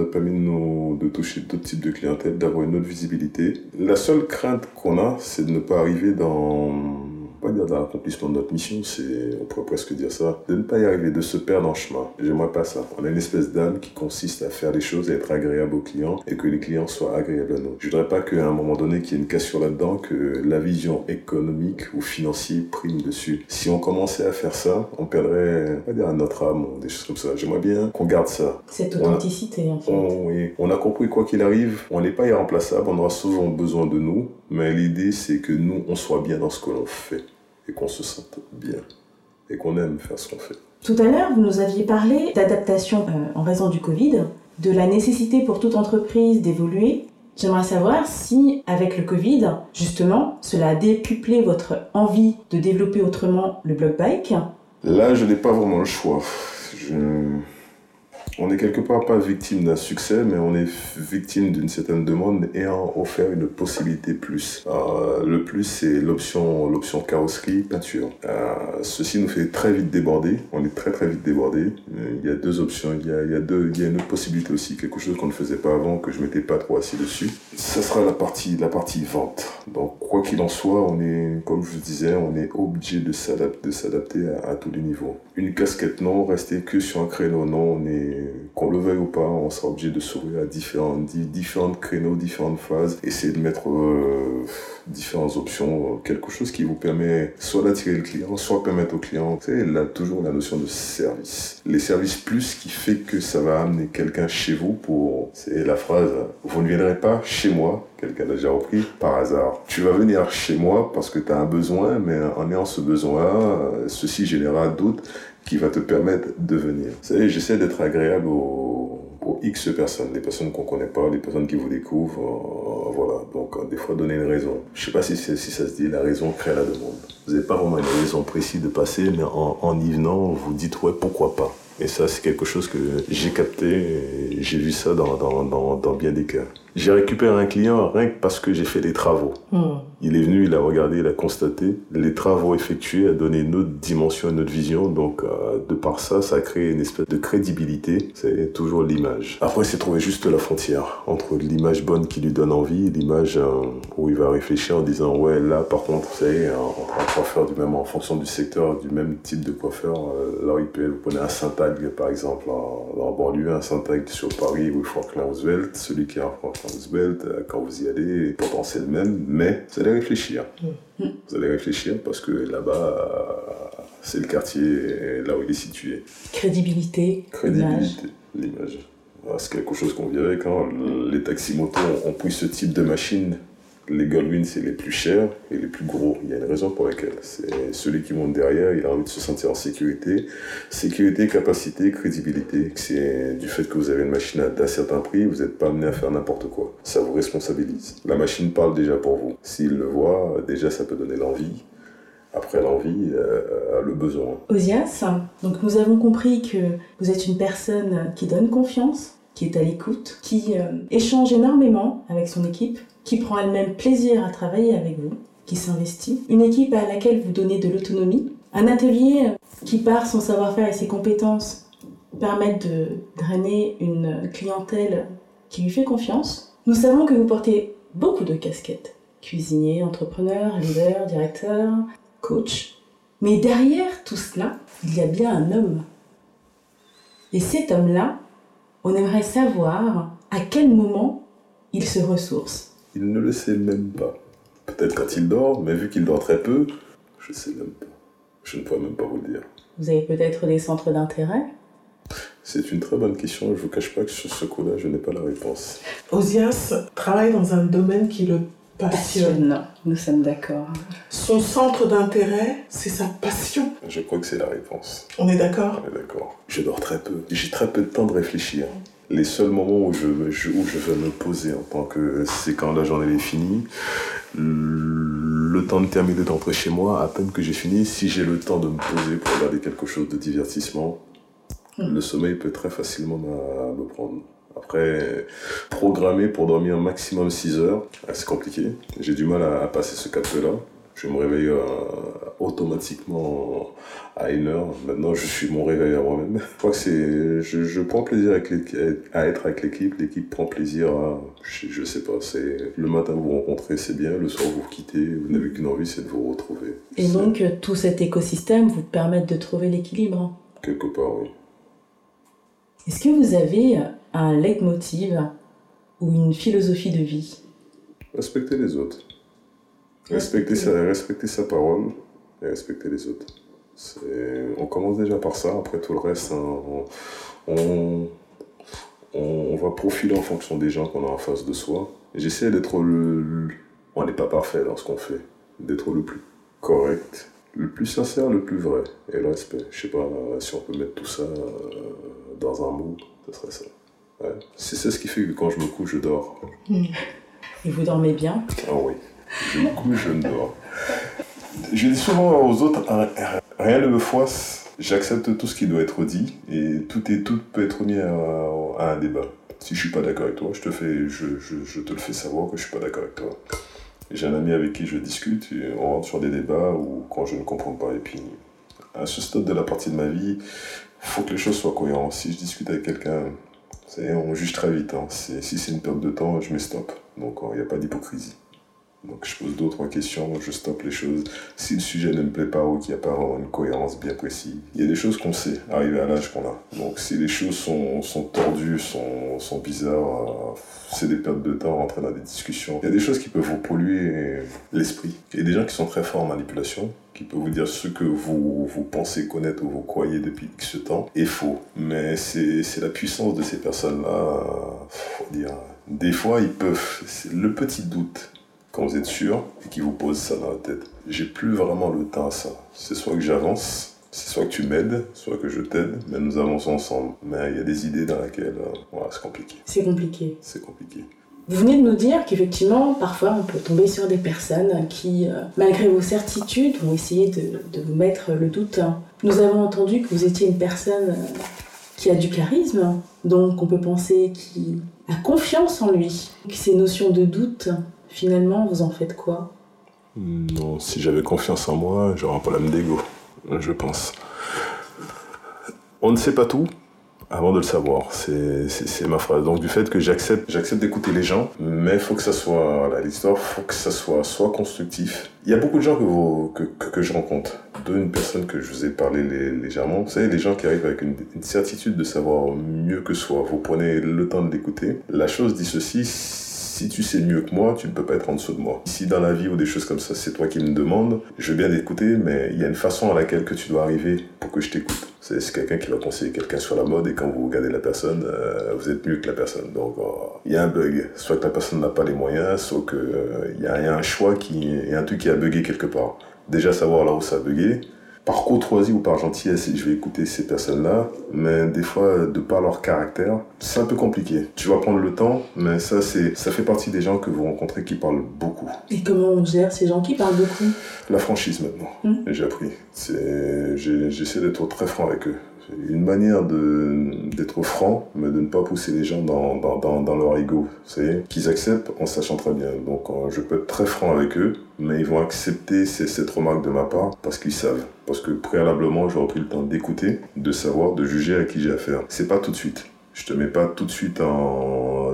a, permis de, de toucher d'autres types de clientèle, d'avoir une autre visibilité. La seule crainte qu'on a, c'est de ne pas arriver dans pas dire dans l'accomplissement de notre mission, c'est, on pourrait presque dire ça, de ne pas y arriver, de se perdre en chemin. J'aimerais pas ça. On a une espèce d'âme qui consiste à faire les choses et être agréable aux clients et que les clients soient agréables à nous. Je voudrais pas qu'à un moment donné, qu'il y ait une cassure là-dedans, que la vision économique ou financière prime dessus. Si on commençait à faire ça, on perdrait, on va dire, notre âme ou des choses comme ça. J'aimerais bien qu'on garde ça. Cette authenticité, en fait. On, oui. On a compris quoi qu'il arrive, on n'est pas irremplaçable, on aura souvent besoin de nous, mais l'idée c'est que nous, on soit bien dans ce que l'on fait et qu'on se sente bien et qu'on aime faire ce qu'on fait. Tout à l'heure, vous nous aviez parlé d'adaptation euh, en raison du Covid, de la nécessité pour toute entreprise d'évoluer. J'aimerais savoir si, avec le Covid, justement, cela a décuplé votre envie de développer autrement le blog bike. Là, je n'ai pas vraiment le choix. Je... On est quelque part pas victime d'un succès, mais on est victime d'une certaine demande ayant offert une possibilité plus. Euh, le plus, c'est l'option, l'option carrosserie peinture. Euh, ceci nous fait très vite déborder. On est très très vite débordé. Euh, il y a deux options. Il y a, il y a deux, il y a une autre possibilité aussi, quelque chose qu'on ne faisait pas avant, que je m'étais pas trop assis dessus. Ça sera la partie, la partie vente. Donc quoi qu'il en soit, on est, comme je vous disais, on est obligé de s'adapter, de s'adapter à, à tous les niveaux. Une casquette non, rester que sur un créneau non, on est qu'on le veuille ou pas, on sera obligé de sourire à différents, différentes créneaux, différentes phases, essayer de mettre euh, différentes options, euh, quelque chose qui vous permet soit d'attirer le client, soit permettre au client, tu sais, là, toujours la notion de service. Les services plus qui fait que ça va amener quelqu'un chez vous pour, c'est la phrase, vous ne viendrez pas chez moi, quelqu'un l'a déjà repris, par hasard. Tu vas venir chez moi parce que tu as un besoin, mais en ayant ce besoin, euh, ceci générera d'autres qui va te permettre de venir. Vous savez, j'essaie d'être agréable aux, aux, X personnes, les personnes qu'on connaît pas, les personnes qui vous découvrent, euh, voilà. Donc, euh, des fois, donner une raison. Je sais pas si, si ça se dit, la raison crée la demande. Vous n'avez pas vraiment une raison précise de passer, mais en, y venant, vous dites, ouais, pourquoi pas. Et ça, c'est quelque chose que j'ai capté j'ai vu ça dans, dans, dans, dans bien des cas. J'ai récupéré un client rien que parce que j'ai fait des travaux. Hmm. Il est venu, il a regardé, il a constaté. Les travaux effectués a donné une autre dimension, une autre vision. Donc, euh, de par ça, ça a créé une espèce de crédibilité. C'est toujours l'image. Après, c'est trouver juste la frontière entre l'image bonne qui lui donne envie et l'image euh, où il va réfléchir en disant Ouais, là, par contre, vous savez, entre un coiffeur du même, en fonction du secteur, du même type de coiffeur, euh, là, il peut, vous prenez un Saint-Tag, par exemple, en, en banlieue, un Saint-Tag sur Paris ou Franklin Roosevelt, celui qui est en Franklin Roosevelt, euh, quand vous y allez, le même, mais vous allez réfléchir. Mm. Vous allez réfléchir parce que là-bas, euh, c'est le quartier là où il est situé. Crédibilité. Crédibilité, l'image. C'est quelque chose qu'on vit avec. hein. Les taxis-motos ont pris ce type de machine. Les Goldwyn, c'est les plus chers et les plus gros. Il y a une raison pour laquelle. C'est celui qui monte derrière, il a envie de se sentir en sécurité. Sécurité, capacité, crédibilité. C'est du fait que vous avez une machine à- d'un certain prix, vous n'êtes pas amené à faire n'importe quoi. Ça vous responsabilise. La machine parle déjà pour vous. S'il le voit, déjà ça peut donner l'envie. Après l'envie, euh, le besoin. Osias, donc nous avons compris que vous êtes une personne qui donne confiance, qui est à l'écoute, qui euh, échange énormément avec son équipe, qui prend elle-même plaisir à travailler avec vous, qui s'investit. Une équipe à laquelle vous donnez de l'autonomie. Un atelier qui, par son savoir-faire et ses compétences, permettent de drainer une clientèle qui lui fait confiance. Nous savons que vous portez beaucoup de casquettes. Cuisinier, entrepreneur, leader, directeur, coach. Mais derrière tout cela, il y a bien un homme. Et cet homme-là, on aimerait savoir à quel moment il se ressource. Il ne le sait même pas. Peut-être quand il dort, mais vu qu'il dort très peu, je sais même pas. Je ne pourrais même pas vous le dire. Vous avez peut-être des centres d'intérêt? C'est une très bonne question. Je vous cache pas que sur ce coup-là, je n'ai pas la réponse. Osias travaille dans un domaine qui le passionne. Passionne. Nous sommes d'accord. Son centre d'intérêt, c'est sa passion. Je crois que c'est la réponse. On est d'accord? On est d'accord. Je dors très peu. J'ai très peu de temps de réfléchir. Les seuls moments où je, je- où je vais me poser en tant que c'est quand la journée est finie, le temps de terminer d'entrer chez moi, à peine que j'ai fini, si j'ai le temps de me poser pour regarder quelque chose de divertissement, Mm. le sommeil peut très facilement me, me prendre. Après, programmer pour dormir maximum 6 heures, ah, c'est compliqué. J'ai du mal à, passer ce cap-là. Je me réveille euh, automatiquement à une heure. Maintenant, je suis mon réveil à moi-même. Je crois que c'est, je, je prends plaisir avec à être avec l'équipe. L'équipe prend plaisir à, je, je sais pas, c'est le matin vous vous rencontrez, c'est bien. Le soir vous vous quittez. Vous n'avez qu'une envie, c'est de vous retrouver. Et donc, euh, tout cet écosystème vous permet de trouver l'équilibre. quelque part, oui. Est-ce que vous avez un leitmotiv ou une philosophie de vie Respecter les autres. Respecter sa, respecter sa parole et respecter les autres. C'est- On commence déjà par ça, après tout le reste, hein, on, on, on- on va profiler en fonction des gens qu'on a en face de soi. J'essaie d'être le... le- On n'est pas parfait dans ce qu'on fait, d'être le plus correct, le plus sincère, le plus vrai, et le respect. Je sais pas si on peut mettre tout ça euh, dans un mot, ce serait ça. Ouais. C'est c'est ce qui fait que quand je me couche, je dors. Et vous dormez bien? Ah oui, je me couche, je me dors. Je dis souvent aux autres, hein, rien ne me froisse J'accepte tout ce qui doit être dit et tout, est, tout peut être mis à, un débat. Si je suis pas d'accord avec toi, je te, fais, je, je, je, te le fais savoir que je suis pas d'accord avec toi. J'ai un ami avec qui je discute et on rentre sur des débats ou quand je ne comprends pas. Et puis, à ce stade de la partie de ma vie, faut que les choses soient cohérentes. Si je discute avec quelqu'un, on juge très vite. Hein. Si c'est une perte de temps, je mets stop. Donc il n'y a pas d'hypocrisie. Donc je pose d'autres questions, je stoppe les choses. Si le sujet ne me plaît pas ou qu'il n'y a pas une cohérence bien précise, il y a des choses qu'on sait, arriver à l'âge qu'on a. Donc si les choses sont, sont tordues, sont, sont bizarres, euh, c'est des pertes de temps, rentrer dans des discussions. Il y a des choses qui peuvent vous polluer l'esprit. Il y a des gens qui sont très forts en manipulation, qui peuvent vous dire ce que vous, vous pensez connaître ou vous croyez depuis X temps est faux. Mais c'est la puissance de ces personnes-là, dire. Des fois, ils peuvent, le petit doute, quand vous êtes sûr et qui vous pose ça dans la tête. J'ai plus vraiment le temps à ça. C'est soit que j'avance, c'est soit que tu m'aides, soit que je t'aide, mais nous avançons ensemble. Mais il y a des idées dans lesquelles euh, voilà, c'est compliqué. C'est compliqué. C'est compliqué. Vous venez de nous dire qu'effectivement, parfois, on peut tomber sur des personnes qui, euh, malgré vos certitudes, vont essayer de, de, vous mettre le doute. Nous avons entendu que vous étiez une personne euh, qui a du charisme, donc on peut penser qu'il a confiance en lui. Ces notions de doute, Finalement, vous en faites quoi? Non, si j'avais confiance en moi, j'aurais un problème d'ego, je pense. On ne sait pas tout avant de le savoir. C'est ma phrase. Donc du fait que j'accepte d'écouter les gens, mais faut que ça soit, l'histoire, faut que ça soit soit constructif. Il y a beaucoup de gens que, vous, que, que, je rencontre, dont une personne que je vous ai parlé légèrement. Vous savez, les gens qui arrivent avec une, une certitude de savoir mieux que soi. Vous prenez le temps de l'écouter. La chose dit ceci, si tu sais mieux que moi, tu ne peux pas être en dessous de moi. Si dans la vie ou des choses comme ça, c'est toi qui me demandes, je veux bien t'écouter, mais il y a une façon à laquelle que tu dois arriver pour que je t'écoute. C'est quelqu'un qui va conseiller quelqu'un sur la mode et quand vous regardez la personne, euh, vous êtes mieux que la personne. Donc oh, il y a un bug. Soit que la personne n'a pas les moyens, soit qu'il euh, y, a un choix qui, y a un truc qui a bugué quelque part. Déjà savoir là où ça a bugué, par courtoisie ou par gentillesse, je vais écouter ces personnes-là, mais des fois, de par leur caractère, c'est un peu compliqué. Tu vas prendre le temps, mais ça, c'est, ça fait partie des gens que vous rencontrez qui parlent beaucoup. Et comment on gère ces gens qui parlent beaucoup? La franchise maintenant, hmm? j'ai appris. C'est, j'essaie d'être très franc avec eux une manière d'être franc, mais de ne pas pousser les gens dans, dans, dans, leur ego. C'est qu'ils acceptent en sachant très bien. Donc euh, je peux être très franc avec eux, mais ils vont accepter cette remarque de ma part parce qu'ils savent. Parce que préalablement, j'aurais pris le temps d'écouter, de savoir, de juger à qui j'ai affaire. C'est pas tout de suite. Je te mets pas tout de suite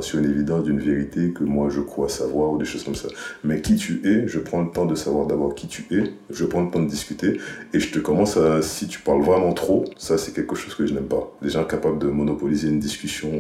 sur une évidence d'une vérité que moi je crois savoir ou des choses comme ça. Mais qui tu es, je prends le temps de savoir d'abord qui tu es, je prends le temps de discuter et je te commence à, si tu parles vraiment trop, ça c'est quelque chose que je n'aime pas. Des gens capables de monopoliser une discussion.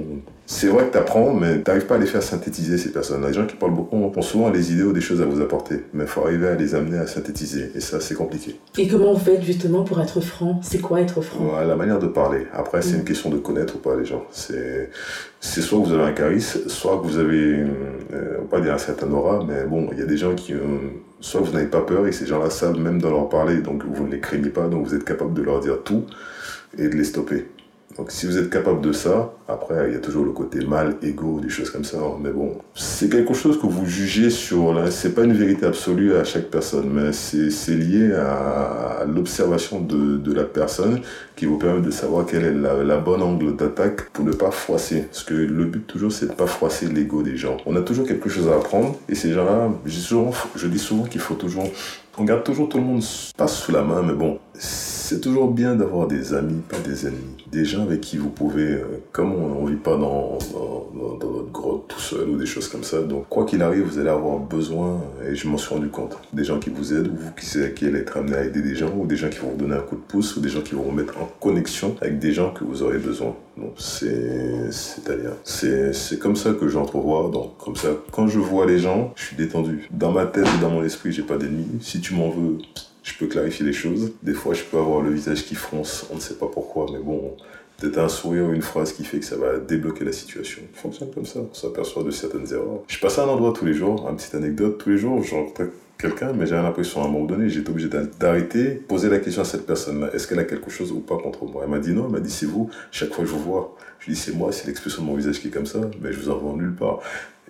C'est vrai que tu apprends, mais tu n'arrives pas à les faire synthétiser ces personnes. Les gens qui parlent beaucoup ont souvent les idées ou des choses à vous apporter, mais il faut arriver à les amener à synthétiser et ça c'est compliqué. Et comment vous faites justement pour être franc? C'est quoi être franc? La manière de parler. Après c'est une mm. question de connaître ou pas les gens c'est soit que vous avez un charisme, soit que vous avez, euh, pas dire un certain aura, mais bon, il y a des gens qui, soit vous n'avez pas peur et ces gens-là savent même de leur parler, donc vous ne les craignez pas, donc vous êtes capable de leur dire tout et de les stopper. Donc si vous êtes capable de ça, après il y a toujours le côté mal, égo, des choses comme ça. Mais bon, c'est quelque chose que vous jugez sur. C'est pas une vérité absolue à chaque personne, mais c'est lié à, l'observation de, de, la personne qui vous permet de savoir quel est la, la bonne angle d'attaque pour ne pas froisser. Parce que le but toujours c'est de pas froisser l'ego des gens. On a toujours quelque chose à apprendre et ces gens-là, je dis souvent qu'il faut toujours on garde toujours tout le monde pas sous la main, mais bon, c'est toujours bien d'avoir des amis, pas des ennemis. Des gens avec qui vous pouvez, euh, comme on ne vit pas dans, dans, votre grotte tout seul ou des choses comme ça, donc quoi qu'il arrive, vous allez avoir besoin, et je m'en suis rendu compte, des gens qui vous aident, ou vous qui, qui allez être amené à aider des gens, ou des gens qui vont vous donner un coup de pouce, ou des gens qui vont vous mettre en connexion avec des gens que vous aurez besoin. Donc c'est, c'est-à-dire, c'est, c'est comme ça que j'entrevois. Donc comme ça, quand je vois les gens, je suis détendu. Dans ma tête et dans mon esprit, j'ai pas d'ennemis. Si tu m'en veux, je peux clarifier les choses. Des fois, je peux avoir le visage qui fronce, on ne sait pas pourquoi, mais bon, peut-être un sourire ou une phrase qui fait que ça va débloquer la situation. Ça fonctionne comme ça, on s'aperçoit de certaines erreurs. Je passe à un endroit tous les jours, une petite anecdote, tous les jours, j'en quelqu'un, mais j'avais l'impression à un moment donné, j'étais obligé d'arrêter, poser la question à cette personne-là, est-ce qu'elle a quelque chose ou pas contre moi? Elle m'a dit non, elle m'a dit c'est vous, chaque fois que je vous vois, je lui dis c'est moi, c'est l'expression de mon visage qui est comme ça, mais je vous en vois nulle part.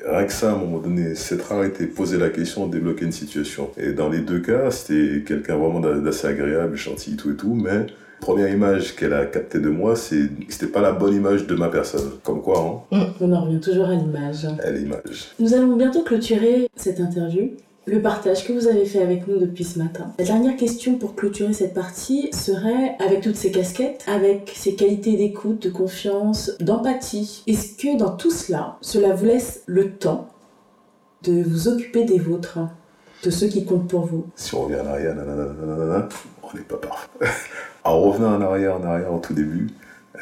Rien que ça, à un moment donné, c'est arrêté, poser la question, débloquer une situation. Et dans les deux cas, c'était quelqu'un vraiment d'assez agréable, gentil, tout et tout, mais Première image qu'elle a captée de moi, c'est c'était pas la bonne image de ma personne. Comme quoi, hein On en revient toujours à l'image. À l'image. Nous allons bientôt clôturer cette interview. Le partage que vous avez fait avec nous depuis ce matin. La dernière question pour clôturer cette partie serait, avec toutes ces casquettes, avec ces qualités d'écoute, de confiance, d'empathie, est-ce que dans tout cela, cela vous laisse le temps de vous occuper des vôtres, de ceux qui comptent pour vous? Si on revient en arrière, nanana, on n'est pas parfait. en revenant en arrière, en arrière, au tout début,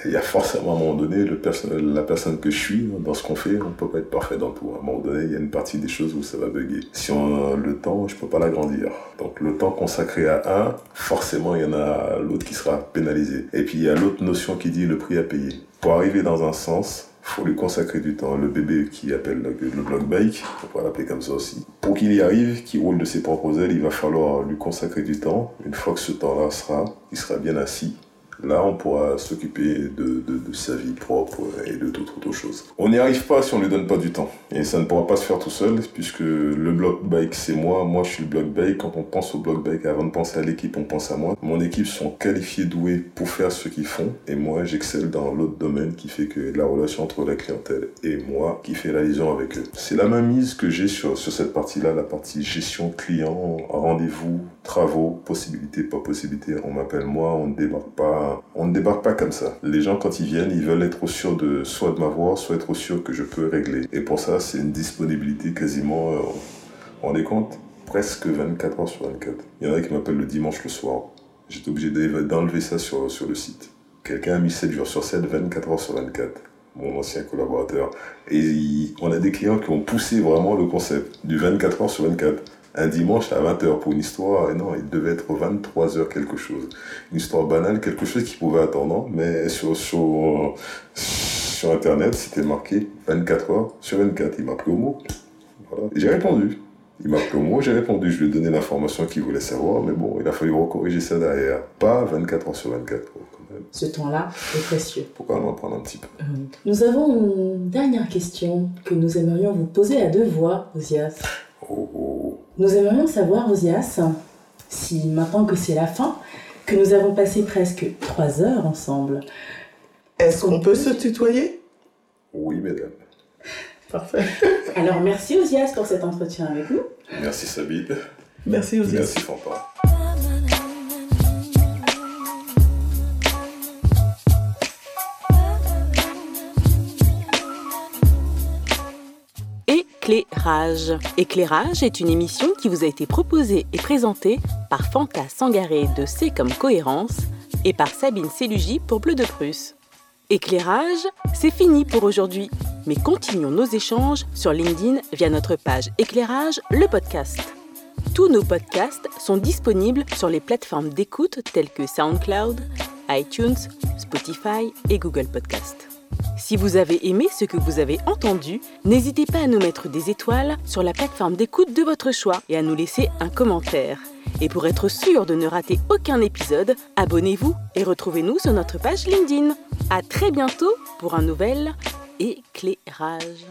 il y a forcément à un moment donné, le perso- la personne que je suis, dans ce qu'on fait, on peut pas être parfait dans tout. À un moment donné, il y a une partie des choses où ça va bugger. Si on a le temps, je peux pas l'agrandir. Donc le temps consacré à un, forcément, il y en a l'autre qui sera pénalisé. Et puis il y a l'autre notion qui dit le prix à payer. Pour arriver dans un sens, faut lui consacrer du temps. Le bébé qui appelle le, le bike, on va l'appeler comme ça aussi. Pour qu'il y arrive, qu'il roule de ses propres ailes, il va falloir lui consacrer du temps. Une fois que ce temps-là sera, il sera bien assis. Là, on pourra s'occuper de, de, sa vie propre et de toute autre chose. On n'y arrive pas si on ne lui donne pas du temps. Et ça ne pourra pas se faire tout seul, puisque le block bike, c'est moi. Moi, je suis le block bike. Quand on pense au block bike, avant de penser à l'équipe, on pense à moi. Mon équipe sont qualifiés, doués pour faire ce qu'ils font. Et moi, j'excelle dans l'autre domaine qui fait que la relation entre la clientèle et moi, qui fait la liaison avec eux. C'est la même mise que j'ai sur, sur cette partie-là, la partie gestion client, rendez-vous, travaux, possibilités, pas possibilités. On m'appelle moi, on ne débarque pas on ne débarque pas comme ça. Les gens, quand ils viennent, ils veulent être sûrs de soit de m'avoir, soit être sûrs que je peux régler. Et pour ça, c'est une disponibilité quasiment, euh, on est compte, presque 24 heures sur 24. Il y en a qui m'appellent le dimanche le soir. J'étais obligé d'enlever ça sur, sur le site. Quelqu'un a mis 7 jours sur 7, 24 heures sur 24 mon ancien collaborateur. Et on a des clients qui ont poussé vraiment le concept du 24 heures sur 24 un dimanche à 20h pour une histoire, et non, il devait être 23h quelque chose. Une histoire banale, quelque chose qui pouvait attendre, mais sur, sur, sur Internet, c'était marqué 24h sur 24. Il m'a pris au mot. Voilà. J'ai répondu. Il m'a pris au mot, j'ai répondu. Je lui ai donné l'information qu'il voulait savoir, mais bon, il a fallu recorriger ça derrière. Pas 24h sur 24. Quand même. Ce temps-là est précieux. Pourquoi en prendre un petit peu? Nous avons une dernière question que nous aimerions vous poser à deux voix, Osias. Oh, oh. Nous aimerions savoir, Osias, si maintenant que c'est la fin, que nous avons passé presque trois heures ensemble. Est-ce qu'on peut se tutoyer? Oui, mesdames. Parfait. Alors merci Osias pour cet entretien avec nous. Merci Sabine. Merci Osias. Merci Fanta. Éclairage. Éclairage est une émission qui vous a été proposée et présentée par Fanta Sangaré de C comme cohérence et par Sabine Sélugi pour Bleu de Prusse. Éclairage, c'est fini pour aujourd'hui, mais continuons nos échanges sur LinkedIn via notre page Éclairage, le podcast. Tous nos podcasts sont disponibles sur les plateformes d'écoute telles que SoundCloud, iTunes, Spotify et Google Podcast. Si vous avez aimé ce que vous avez entendu, n'hésitez pas à nous mettre des étoiles sur la plateforme d'écoute de votre choix et à nous laisser un commentaire. Et pour être sûr de ne rater aucun épisode, abonnez-vous et retrouvez-nous sur notre page LinkedIn. À très bientôt pour un nouvel éclairage.